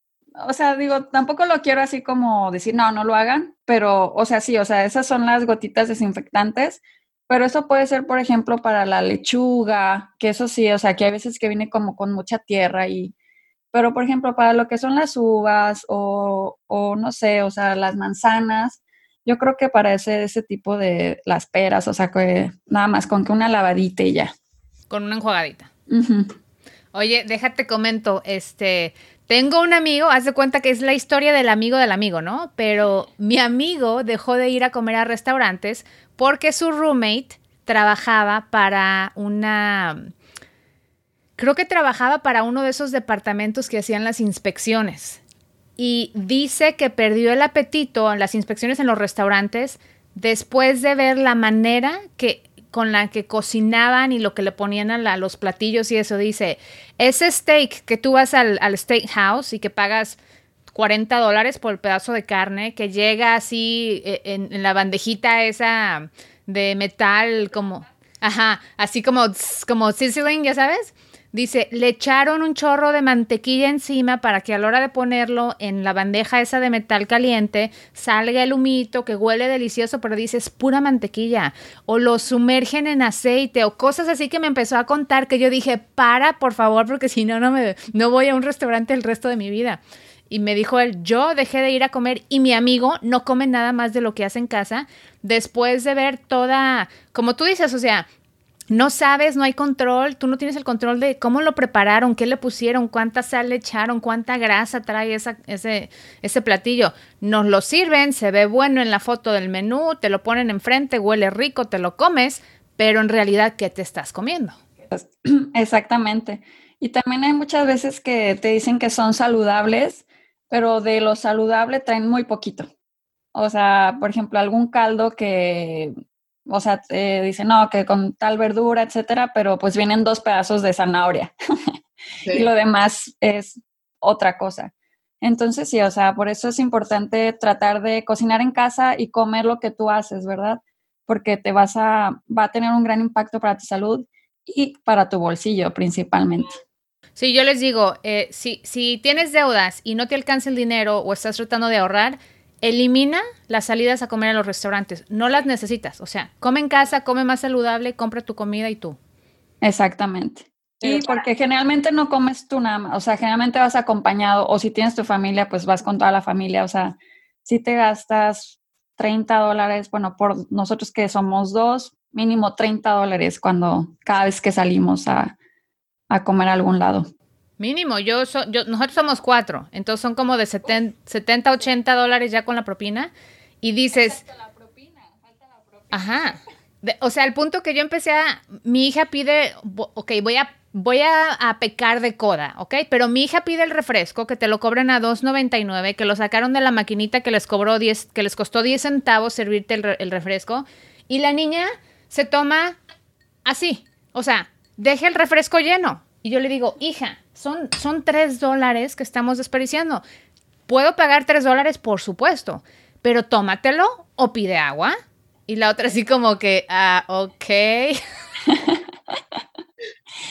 o sea, digo, tampoco lo quiero así como decir, no, no lo hagan, pero, o sea, sí, o sea, esas son las gotitas desinfectantes, pero eso puede ser, por ejemplo, para la lechuga, que eso sí, o sea, que hay veces que viene como con mucha tierra y, pero por ejemplo, para lo que son las uvas o, o no sé, o sea, las manzanas, yo creo que para ese, ese tipo de las peras, o sea, que nada más con que una lavadita y ya. Con una enjuagadita. Oye, déjate comento, este, tengo un amigo, haz de cuenta que es la historia del amigo del amigo, ¿no? Pero mi amigo dejó de ir a comer a restaurantes porque su roommate trabajaba para una... Creo que trabajaba para uno de esos departamentos que hacían las inspecciones. Y dice que perdió el apetito en las inspecciones en los restaurantes después de ver la manera que con la que cocinaban y lo que le ponían a, los platillos y eso. Dice, ese steak que tú vas al, al steakhouse y que pagas 40 dólares por el pedazo de carne, que llega así eh, en, la bandejita esa de metal como... Ajá, así como, como sizzling, ya sabes. Dice, le echaron un chorro de mantequilla encima para que a la hora de ponerlo en la bandeja esa de metal caliente salga el humito que huele delicioso, pero dice, es pura mantequilla. O lo sumergen en aceite o cosas así que me empezó a contar que yo dije, para, por favor, porque si no, no, me, no voy a un restaurante el resto de mi vida. Y me dijo él, yo dejé de ir a comer y mi amigo no come nada más de lo que hace en casa después de ver toda, como tú dices, o sea, no sabes, no hay control, tú no tienes el control de cómo lo prepararon, qué le pusieron, cuánta sal le echaron, cuánta grasa trae ese, ese platillo. Nos lo sirven, se ve bueno en la foto del menú, te lo ponen enfrente, huele rico, te lo comes, pero en realidad, ¿qué te estás comiendo? Exactamente. Y también hay muchas veces que te dicen que son saludables, pero de lo saludable traen muy poquito. O sea, por ejemplo, algún caldo que o sea, eh, dice, no, que con tal verdura, etcétera, pero pues vienen dos pedazos de zanahoria y lo demás es otra cosa. Entonces, sí, o sea, por eso es importante tratar de cocinar en casa y comer lo que tú haces, ¿verdad? Porque te vas a, va a tener un gran impacto para tu salud y para tu bolsillo principalmente. Sí, yo les digo, eh, si, si tienes deudas y no te alcanza el dinero o estás tratando de ahorrar, elimina las salidas a comer a los restaurantes. No las necesitas. O sea, come en casa, come más saludable, compra tu comida y tú. Exactamente. Y porque generalmente no comes tú nada más, o sea, generalmente vas acompañado o si tienes tu familia, pues vas con toda la familia, o sea, si te gastas 30 dólares, bueno, por nosotros que somos dos, mínimo 30 dólares cuando cada vez que salimos a, a comer a algún lado. Mínimo, yo, yo nosotros somos cuatro, entonces son como de 70, 80 dólares ya con la propina. Y dices... Falta la propina, falta la propina. Ajá. o sea, el punto que yo empecé a... Mi hija pide, ok, voy a, voy a, pecar de coda, ok, pero mi hija pide el refresco que te lo cobran a 2.99, que lo sacaron de la maquinita que les cobró 10, que les costó 10 centavos servirte el, el refresco. Y la niña se toma así, o sea, deja el refresco lleno. Y yo le digo, hija, son, son tres dólares que estamos desperdiciando. ¿Puedo pagar tres dólares? Por supuesto, pero tómatelo o pide agua. Y la otra así como que, ah, ok.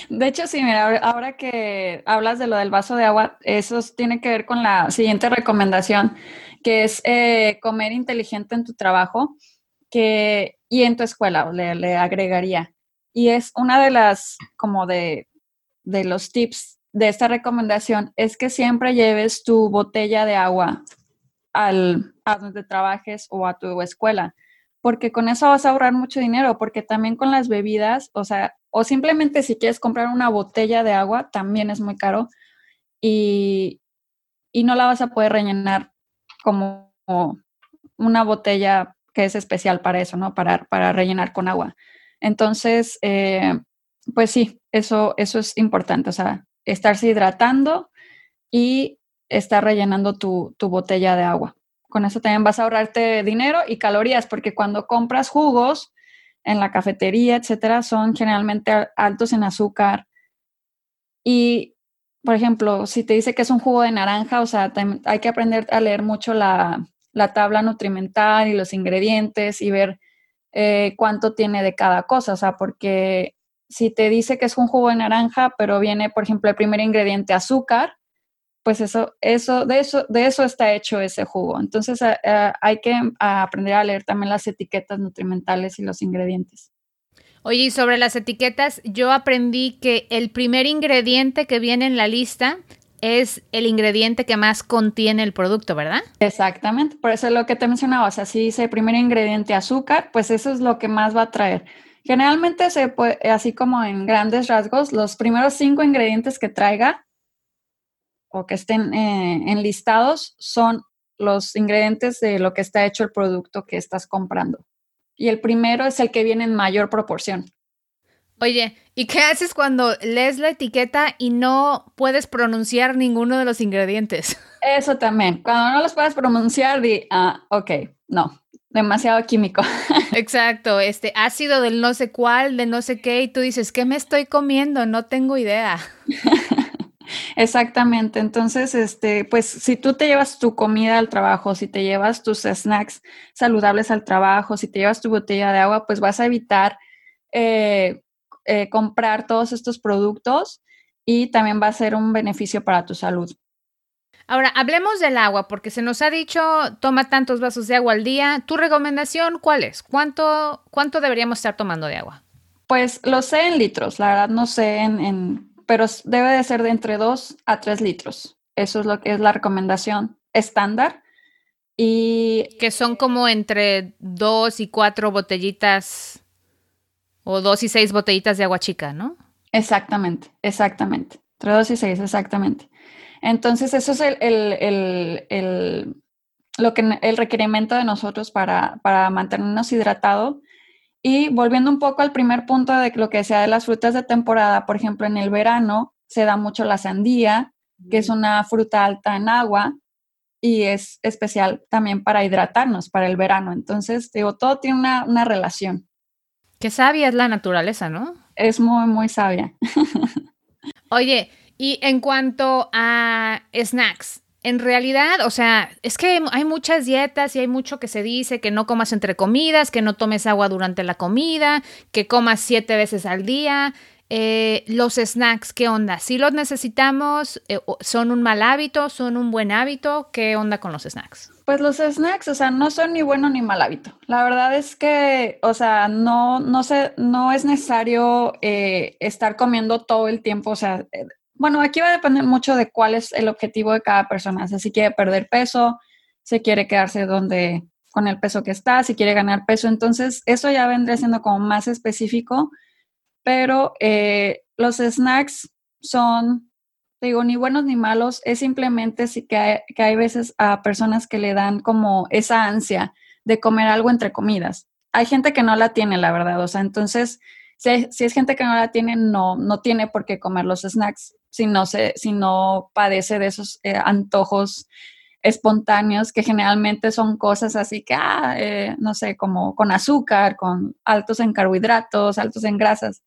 De hecho, sí, mira, ahora que hablas de lo del vaso de agua, eso tiene que ver con la siguiente recomendación, que es eh, comer inteligente en tu trabajo que, y en tu escuela, le, le agregaría. Y es una de las, como de de los tips de esta recomendación es que siempre lleves tu botella de agua al, a donde trabajes o a tu escuela, porque con eso vas a ahorrar mucho dinero, porque también con las bebidas, o sea, o simplemente si quieres comprar una botella de agua, también es muy caro y, y no la vas a poder rellenar como una botella que es especial para eso, ¿no? Para, para rellenar con agua. Entonces, eh, pues sí, eso, eso es importante, o sea, estarse hidratando y estar rellenando tu, botella de agua. Con eso también vas a ahorrarte dinero y calorías, porque cuando compras jugos en la cafetería, etcétera, son generalmente altos en azúcar. Y, por ejemplo, si te dice que es un jugo de naranja, o sea, hay que aprender a leer mucho la, tabla nutrimental y los ingredientes y ver eh, cuánto tiene de cada cosa, o sea, porque si te dice que es un jugo de naranja, pero viene, por ejemplo, el primer ingrediente azúcar, pues eso, eso, de eso, de eso está hecho ese jugo. Entonces hay que aprender a leer también las etiquetas nutrimentales y los ingredientes. Oye, y sobre las etiquetas, yo aprendí que el primer ingrediente que viene en la lista es el ingrediente que más contiene el producto, ¿verdad? Exactamente, por eso es lo que te mencionaba, o sea, si dice primer ingrediente azúcar, pues eso es lo que más va a traer. Generalmente se puede, así como en grandes rasgos, los primeros cinco ingredientes que traiga o que estén eh, enlistados son los ingredientes de lo que está hecho el producto que estás comprando. Y el primero es el que viene en mayor proporción. Oye, ¿y qué haces cuando lees la etiqueta y no puedes pronunciar ninguno de los ingredientes? Eso también. Cuando no los puedes pronunciar, di, ah, ok, no, demasiado químico. Exacto, este ácido del no sé cuál, de no sé qué, y tú dices, ¿qué me estoy comiendo? No tengo idea. Exactamente. Entonces, este, pues si tú te llevas tu comida al trabajo, si te llevas tus snacks saludables al trabajo, si te llevas tu botella de agua, pues vas a evitar eh, eh, comprar todos estos productos y también va a ser un beneficio para tu salud. Ahora, hablemos del agua, porque se nos ha dicho, toma tantos vasos de agua al día. ¿Tu recomendación cuál es? ¿Cuánto, cuánto deberíamos estar tomando de agua? Pues lo sé en litros, la verdad no sé en, pero debe de ser de entre 2 a 3 litros. Eso es lo que es la recomendación estándar. Y que son como entre 2 y 4 botellitas o 2 y 6 botellitas de agua chica, ¿no? Exactamente, exactamente. Entre 2 y 6, exactamente. Entonces, eso es el, lo que, el requerimiento de nosotros para, para mantenernos hidratados. Y volviendo un poco al primer punto de lo que sea de las frutas de temporada, por ejemplo, en el verano se da mucho la sandía, que es una fruta alta en agua y es especial también para hidratarnos, para el verano. Entonces, digo, todo tiene una, una relación. Qué sabia es la naturaleza, ¿no? Es muy, muy sabia. Oye, y en cuanto a snacks, en realidad, o sea, es que hay muchas dietas y hay mucho que se dice que no comas entre comidas, que no tomes agua durante la comida, que comas siete veces al día. Eh, los snacks, ¿qué onda? ¿Si los necesitamos? Eh, ¿Son un mal hábito? ¿Son un buen hábito? ¿Qué onda con los snacks? Pues los snacks, o sea, no son ni bueno ni mal hábito. La verdad es que, o sea, no, no, sé, no es necesario eh, estar comiendo todo el tiempo, o sea, bueno, aquí va a depender mucho de cuál es el objetivo de cada persona. O sea, si quiere perder peso, si quiere quedarse donde con el peso que está, si quiere ganar peso. Entonces, eso ya vendría siendo como más específico, pero eh, los snacks son, digo, ni buenos ni malos, es simplemente sí que hay, que hay veces a personas que le dan como esa ansia de comer algo entre comidas. Hay gente que no la tiene, la verdad, o sea, entonces, si, es gente que no la tiene, no, no tiene por qué comer los snacks si no, se, si no padece de esos eh, antojos espontáneos que generalmente son cosas así que, ah, eh, no sé, como con azúcar, con altos en carbohidratos, altos en grasas.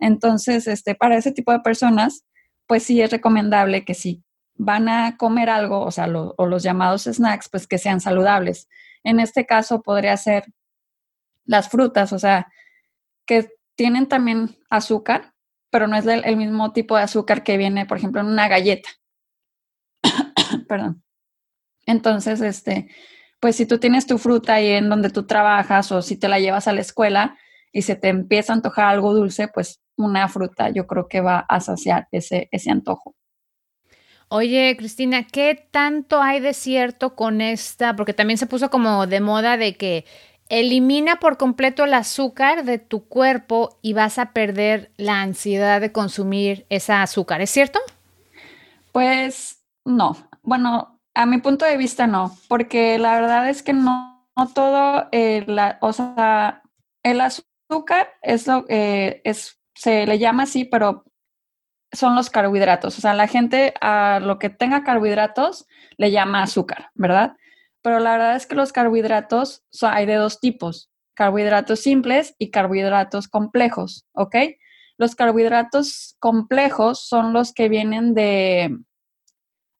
Entonces, este, para ese tipo de personas, pues sí es recomendable que si van a comer algo, o sea, o los llamados snacks, pues que sean saludables. En este caso podría ser las frutas, o sea, que tienen también azúcar, pero no es el, mismo tipo de azúcar que viene, por ejemplo, en una galleta. Perdón. Entonces, este, pues si tú tienes tu fruta ahí en donde tú trabajas o si te la llevas a la escuela y se te empieza a antojar algo dulce, pues una fruta yo creo que va a saciar ese, ese antojo. Oye, Cristina, ¿qué tanto hay de cierto con esta? Porque también se puso como de moda de que Elimina por completo el azúcar de tu cuerpo y vas a perder la ansiedad de consumir esa azúcar, ¿es cierto? Pues no. Bueno, a mi punto de vista no, porque la verdad es que no, todo, eh, el azúcar es lo eh, es, se le llama así, pero son los carbohidratos. O sea, la gente a lo que tenga carbohidratos le llama azúcar, ¿verdad? Pero la verdad es que los carbohidratos hay de dos tipos, carbohidratos simples y carbohidratos complejos, ¿ok? Los carbohidratos complejos son los que vienen de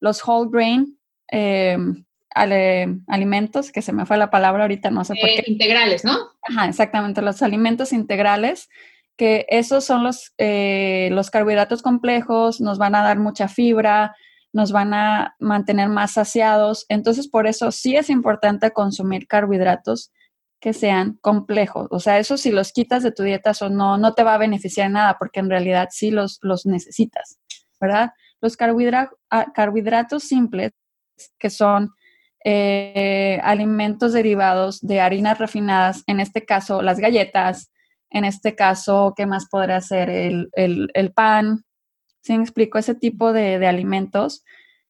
los whole grain eh, alimentos, que se me fue la palabra ahorita, no sé por qué. Integrales, ¿no? Ajá, exactamente, los alimentos integrales, que esos son los, eh, los carbohidratos complejos, nos van a dar mucha fibra, nos van a mantener más saciados. Entonces, por eso sí es importante consumir carbohidratos que sean complejos. O sea, eso si los quitas de tu dieta, eso no, no te va a beneficiar nada porque en realidad sí los, los necesitas, ¿verdad? Los ah, carbohidratos simples, que son eh, alimentos derivados de harinas refinadas, en este caso las galletas, en este caso, ¿qué más podría ser? El, el, pan, ¿sí me explico? Ese tipo de, de alimentos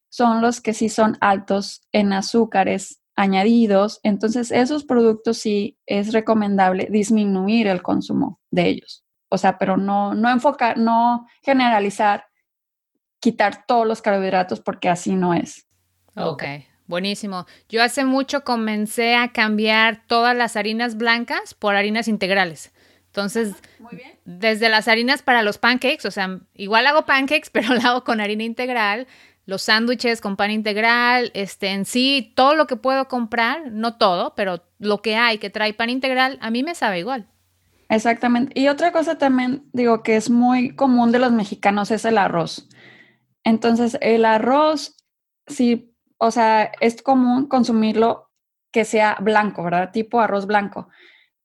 son los que sí son altos en azúcares añadidos, entonces esos productos sí es recomendable disminuir el consumo de ellos. O sea, pero no, no enfocar, no generalizar, quitar todos los carbohidratos porque así no es. Ok, buenísimo. Yo hace mucho comencé a cambiar todas las harinas blancas por harinas integrales. Entonces, desde las harinas para los pancakes, o sea, igual hago pancakes, pero lo hago con harina integral, los sándwiches con pan integral, este, en sí, todo lo que puedo comprar, no todo, pero lo que hay que trae pan integral, a mí me sabe igual. Exactamente. Y otra cosa también, digo, que es muy común de los mexicanos es el arroz. Entonces, el arroz, sí, o sea, es común consumirlo que sea blanco, ¿verdad? Tipo arroz blanco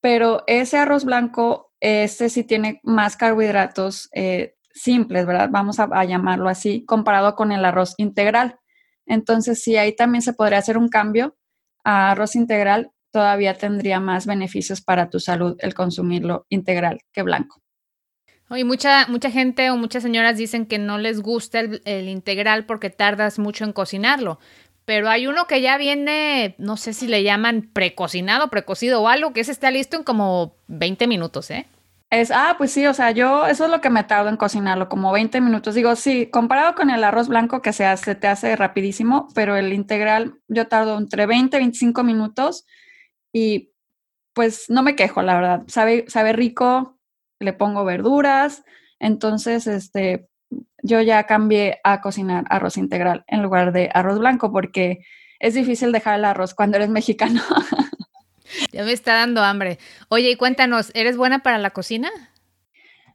pero ese arroz blanco, este sí tiene más carbohidratos eh, simples, ¿verdad? Vamos a, llamarlo así, comparado con el arroz integral. Entonces, si ahí también se podría hacer un cambio a arroz integral, todavía tendría más beneficios para tu salud el consumirlo integral que blanco. Y mucha, mucha gente o muchas señoras dicen que no les gusta el, integral porque tardas mucho en cocinarlo pero hay uno que ya viene, no sé si le llaman precocinado, precocido o algo, que ese está listo en como 20 minutos, ¿eh? Es, ah, pues sí, o sea, yo, eso es lo que me tardo en cocinarlo, como 20 minutos. Digo, sí, comparado con el arroz blanco que se hace, te hace rapidísimo, pero el integral yo tardo entre 20 y 25 minutos y pues no me quejo, la verdad. Sabe, sabe rico, le pongo verduras, entonces, este, yo ya cambié a cocinar arroz integral en lugar de arroz blanco porque es difícil dejar el arroz cuando eres mexicano. ya me está dando hambre. Oye, y cuéntanos, ¿eres buena para la cocina?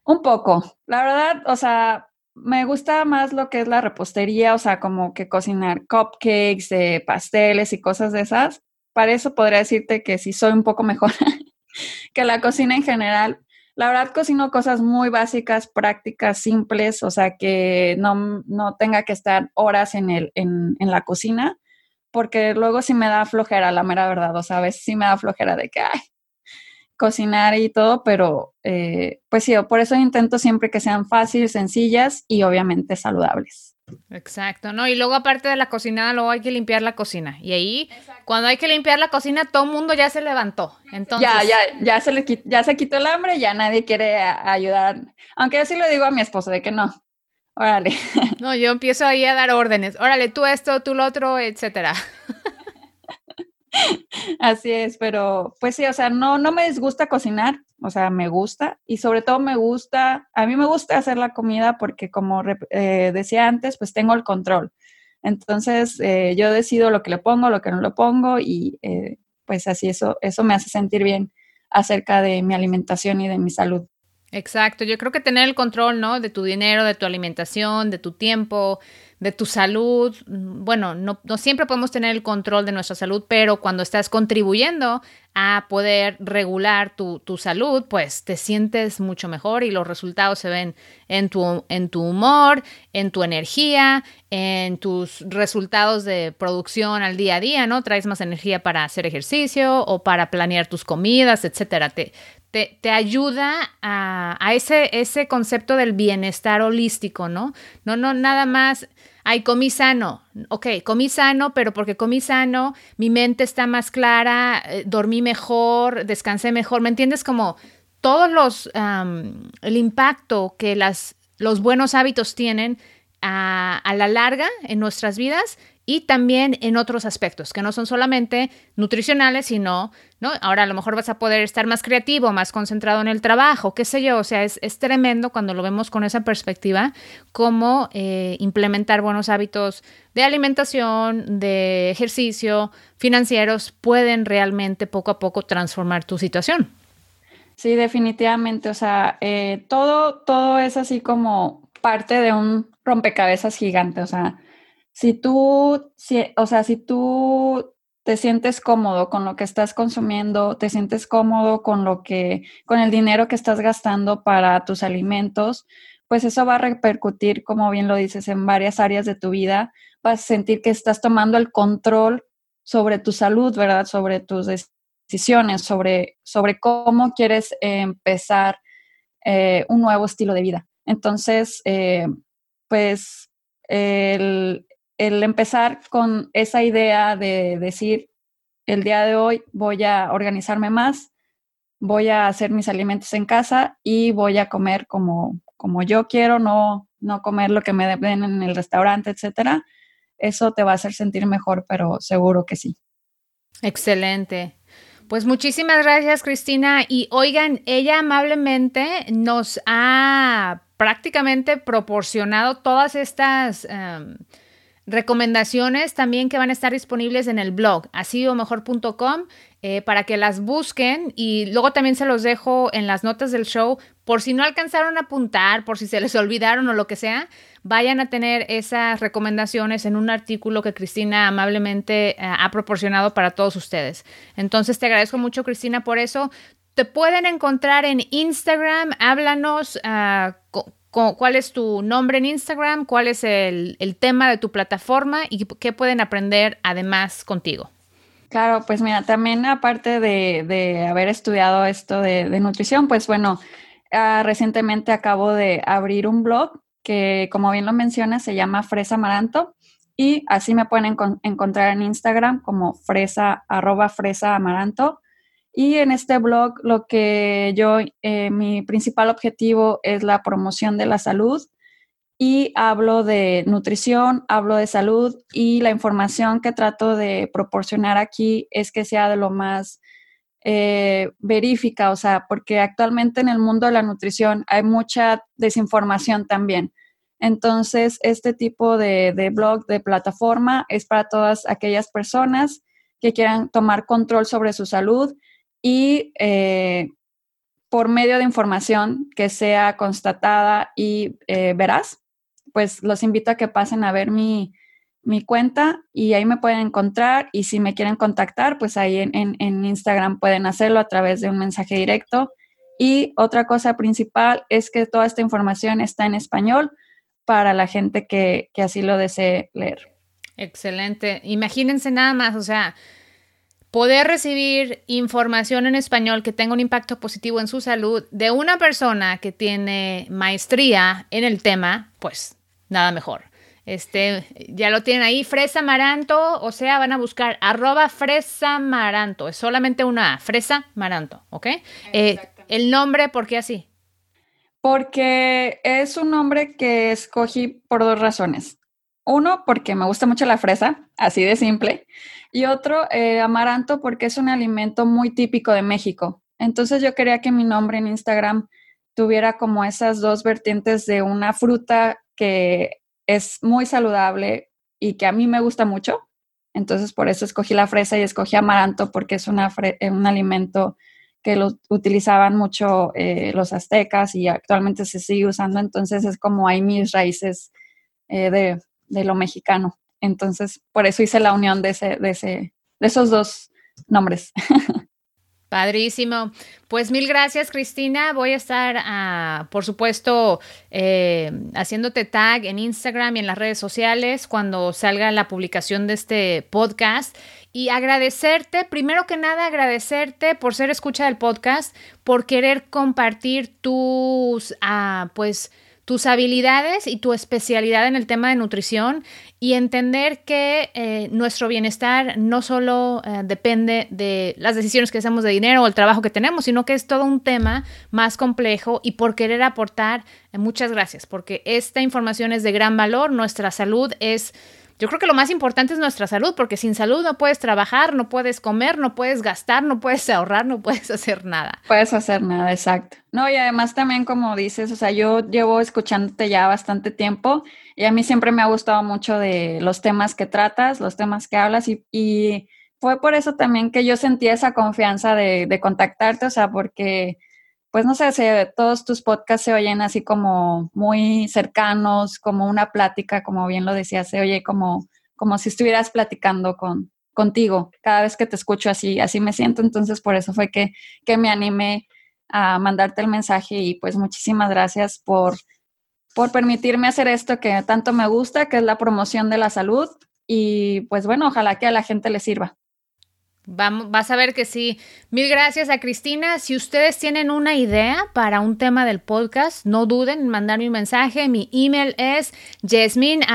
Un poco. La verdad, o sea, me gusta más lo que es la repostería, o sea, como que cocinar cupcakes, eh, pasteles y cosas de esas. Para eso podría decirte que sí soy un poco mejor que la cocina en general, la verdad cocino cosas muy básicas, prácticas, simples, o sea que no, no tenga que estar horas en, el, en, en, la cocina, porque luego sí me da flojera, la mera verdad, o sea, a veces sí me da flojera de que, ay, cocinar y todo, pero eh, pues sí, por eso intento siempre que sean fáciles, sencillas y obviamente saludables. Exacto, ¿no? Y luego aparte de la cocinada, luego hay que limpiar la cocina. Y ahí, cuando hay que limpiar la cocina, todo el mundo ya se levantó. Entonces... Ya, ya, ya se, le, ya se quitó el hambre, ya nadie quiere ayudar. Aunque yo sí lo digo a mi esposo de que no. Órale. No, yo empiezo ahí a dar órdenes. Órale, tú esto, tú lo otro, etcétera. Así es, pero pues sí, o sea, no, no me disgusta cocinar, o sea, me gusta y sobre todo me gusta, a mí me gusta hacer la comida porque como eh, decía antes, pues tengo el control. Entonces, eh, yo decido lo que le pongo, lo que no le pongo y eh, pues así eso, eso me hace sentir bien acerca de mi alimentación y de mi salud. Exacto, yo creo que tener el control, ¿no? De tu dinero, de tu alimentación, de tu tiempo, de tu salud. Bueno, no, siempre podemos tener el control de nuestra salud, pero cuando estás contribuyendo a poder regular tu, salud, pues te sientes mucho mejor y los resultados se ven en tu, en tu humor, en tu energía, en tus resultados de producción al día a día, ¿no? Traes más energía para hacer ejercicio o para planear tus comidas, etcétera. Te, te, ayuda a, a, ese, ese concepto del bienestar holístico, ¿no? No, no, nada más ay, comí sano. Ok, comí sano, pero porque comí sano, mi mente está más clara, eh, dormí mejor, descansé mejor. ¿Me entiendes? Como todos los, el impacto que las, los buenos hábitos tienen a, a la larga en nuestras vidas y también en otros aspectos que no son solamente nutricionales, sino, ¿no? Ahora a lo mejor vas a poder estar más creativo, más concentrado en el trabajo, qué sé yo, o sea, es, tremendo cuando lo vemos con esa perspectiva, cómo eh, implementar buenos hábitos de alimentación, de ejercicio, financieros, pueden realmente poco a poco transformar tu situación. Sí, definitivamente, o sea, eh, todo, todo es así como parte de un rompecabezas gigante, o sea, si tú, si, o sea, si tú te sientes cómodo con lo que estás consumiendo, te sientes cómodo con lo que, con el dinero que estás gastando para tus alimentos, pues eso va a repercutir, como bien lo dices, en varias áreas de tu vida. Vas a sentir que estás tomando el control sobre tu salud, ¿verdad? Sobre tus decisiones, sobre, sobre cómo quieres empezar eh, un nuevo estilo de vida. Entonces, eh, pues el, el empezar con esa idea de decir, el día de hoy voy a organizarme más, voy a hacer mis alimentos en casa y voy a comer como, como yo quiero, no, no comer lo que me den en el restaurante, etcétera. Eso te va a hacer sentir mejor, pero seguro que sí. Excelente. Pues muchísimas gracias, Cristina. Y oigan, ella amablemente nos ha prácticamente proporcionado todas estas em, recomendaciones también que van a estar disponibles en el blog, así eh, para que las busquen y luego también se los dejo en las notas del show por si no alcanzaron a apuntar, por si se les olvidaron o lo que sea, vayan a tener esas recomendaciones en un artículo que Cristina amablemente eh, ha proporcionado para todos ustedes. Entonces te agradezco mucho Cristina por eso. Te pueden encontrar en Instagram, háblanos. Uh, cuál es tu nombre en Instagram, cuál es el, tema de tu plataforma y qué pueden aprender además contigo. Claro, pues mira, también aparte de, haber estudiado esto de, nutrición, pues bueno, ah, recientemente acabo de abrir un blog que, como bien lo menciona, se llama Fresa Amaranto y así me pueden encontrar en Instagram como fresa, arroba fresa amaranto. Y en este blog lo que yo, eh, mi principal objetivo es la promoción de la salud y hablo de nutrición, hablo de salud y la información que trato de proporcionar aquí es que sea de lo más eh, o sea, porque actualmente en el mundo de la nutrición hay mucha desinformación también. Entonces, este tipo de, de blog, de plataforma, es para todas aquellas personas que quieran tomar control sobre su salud y eh, por medio de información que sea constatada y eh, veraz, pues los invito a que pasen a ver mi, cuenta y ahí me pueden encontrar y si me quieren contactar, pues ahí en, Instagram pueden hacerlo a través de un mensaje directo. Y otra cosa principal es que toda esta información está en español para la gente que, que así lo desee leer. Excelente. Imagínense nada más, o sea, poder recibir información en español que tenga un impacto positivo en su salud de una persona que tiene maestría en el tema, pues nada mejor. Este, ya lo tienen ahí, Fresa Maranto, o sea, van a buscar arroba Fresa Maranto, es solamente una Fresa Maranto, ¿ok? Eh, el nombre, ¿por qué así? Porque es un nombre que escogí por dos razones. Uno, porque me gusta mucho la fresa, así de simple. Y otro, eh, amaranto, porque es un alimento muy típico de México. Entonces yo quería que mi nombre en Instagram tuviera como esas dos vertientes de una fruta que es muy saludable y que a mí me gusta mucho. Entonces por eso escogí la fresa y escogí amaranto porque es una eh, un alimento que lo utilizaban mucho eh, los aztecas y actualmente se sigue usando. Entonces es como hay mis raíces de lo mexicano. Entonces, por eso hice la unión de, ese, de, ese, de esos dos nombres. Padrísimo. Pues mil gracias, Cristina. Voy a estar, ah, por supuesto, eh, haciéndote tag en Instagram y en las redes sociales cuando salga la publicación de este podcast. Y agradecerte, primero que nada, agradecerte por ser escucha del podcast, por querer compartir tus, ah, pues, tus habilidades y tu especialidad en el tema de nutrición y entender que eh, nuestro bienestar no solo eh, depende de las decisiones que hacemos de dinero o el trabajo que tenemos, sino que es todo un tema más complejo y por querer aportar, eh, muchas gracias, porque esta información es de gran valor, nuestra salud es yo creo que lo más importante es nuestra salud, porque sin salud no puedes trabajar, no puedes comer, no puedes gastar, no puedes ahorrar, no puedes hacer nada. Puedes hacer nada, exacto. No, y además también como dices, o sea, yo llevo escuchándote ya bastante tiempo y a mí siempre me ha gustado mucho de los temas que tratas, los temas que hablas y, fue por eso también que yo sentí esa confianza de, de contactarte, o sea, porque pues no sé, todos tus podcasts se oyen así como muy cercanos, como una plática, como bien lo decías, se oye como, como si estuvieras platicando con, contigo. Cada vez que te escucho así, así me siento. Entonces, por eso fue que, que me animé a mandarte el mensaje y pues muchísimas gracias por, por permitirme hacer esto que tanto me gusta, que es la promoción de la salud. Y pues bueno, ojalá que a la gente le sirva. Vamos, vas a ver que sí. Mil gracias a Cristina. Si ustedes tienen una idea para un tema del podcast, no duden en mandarme un mensaje. Mi email es jasmine.com.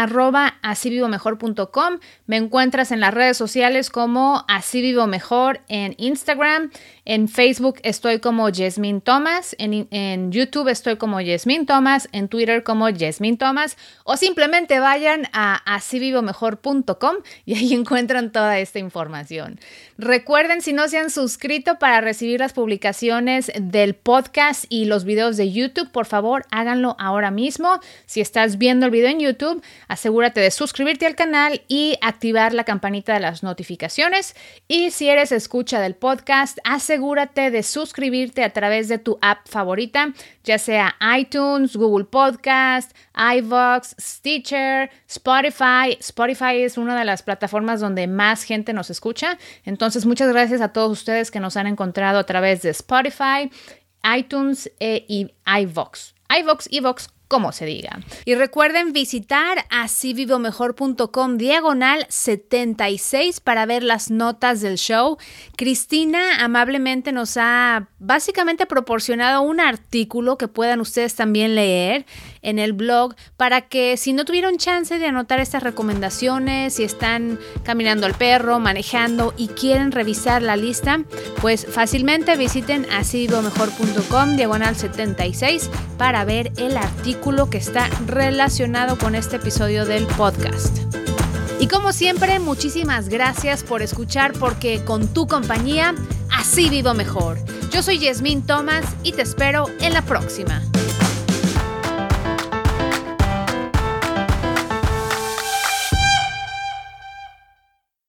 Me encuentras en las redes sociales como Así Vivo Mejor en Instagram. En Facebook estoy como Jasmine Thomas. En, en YouTube estoy como Jasmine Thomas. En Twitter como Jasmine Thomas. O simplemente vayan a asívivomejor.com y ahí encuentran toda esta información. Recuerden si no se han suscrito para recibir las publicaciones del podcast y los videos de YouTube, por favor háganlo ahora mismo. Si estás viendo el video en YouTube, asegúrate de suscribirte al canal y activar la campanita de las notificaciones. Y si eres escucha del podcast, asegúrate de suscribirte a través de tu app favorita, ya sea iTunes, Google Podcast, iVoox, Stitcher, Spotify. Spotify es una de las plataformas donde más gente nos escucha. Entonces, muchas gracias a todos ustedes que nos han encontrado a través de Spotify, iTunes e, y iVoox. iVoox, iVoox, como se diga. Y recuerden visitar asivivomejor.com diagonal 76 para ver las notas del show. Cristina amablemente nos ha básicamente proporcionado un artículo que puedan ustedes también leer en el blog para que si no tuvieron chance de anotar estas recomendaciones, si están caminando al perro, manejando y quieren revisar la lista, pues fácilmente visiten asivivomejor.com diagonal 76 para ver el artículo que está relacionado con este episodio del podcast. Y como siempre, muchísimas gracias por escuchar porque con tu compañía así vivo mejor. Yo soy Yasmín Thomas y te espero en la próxima.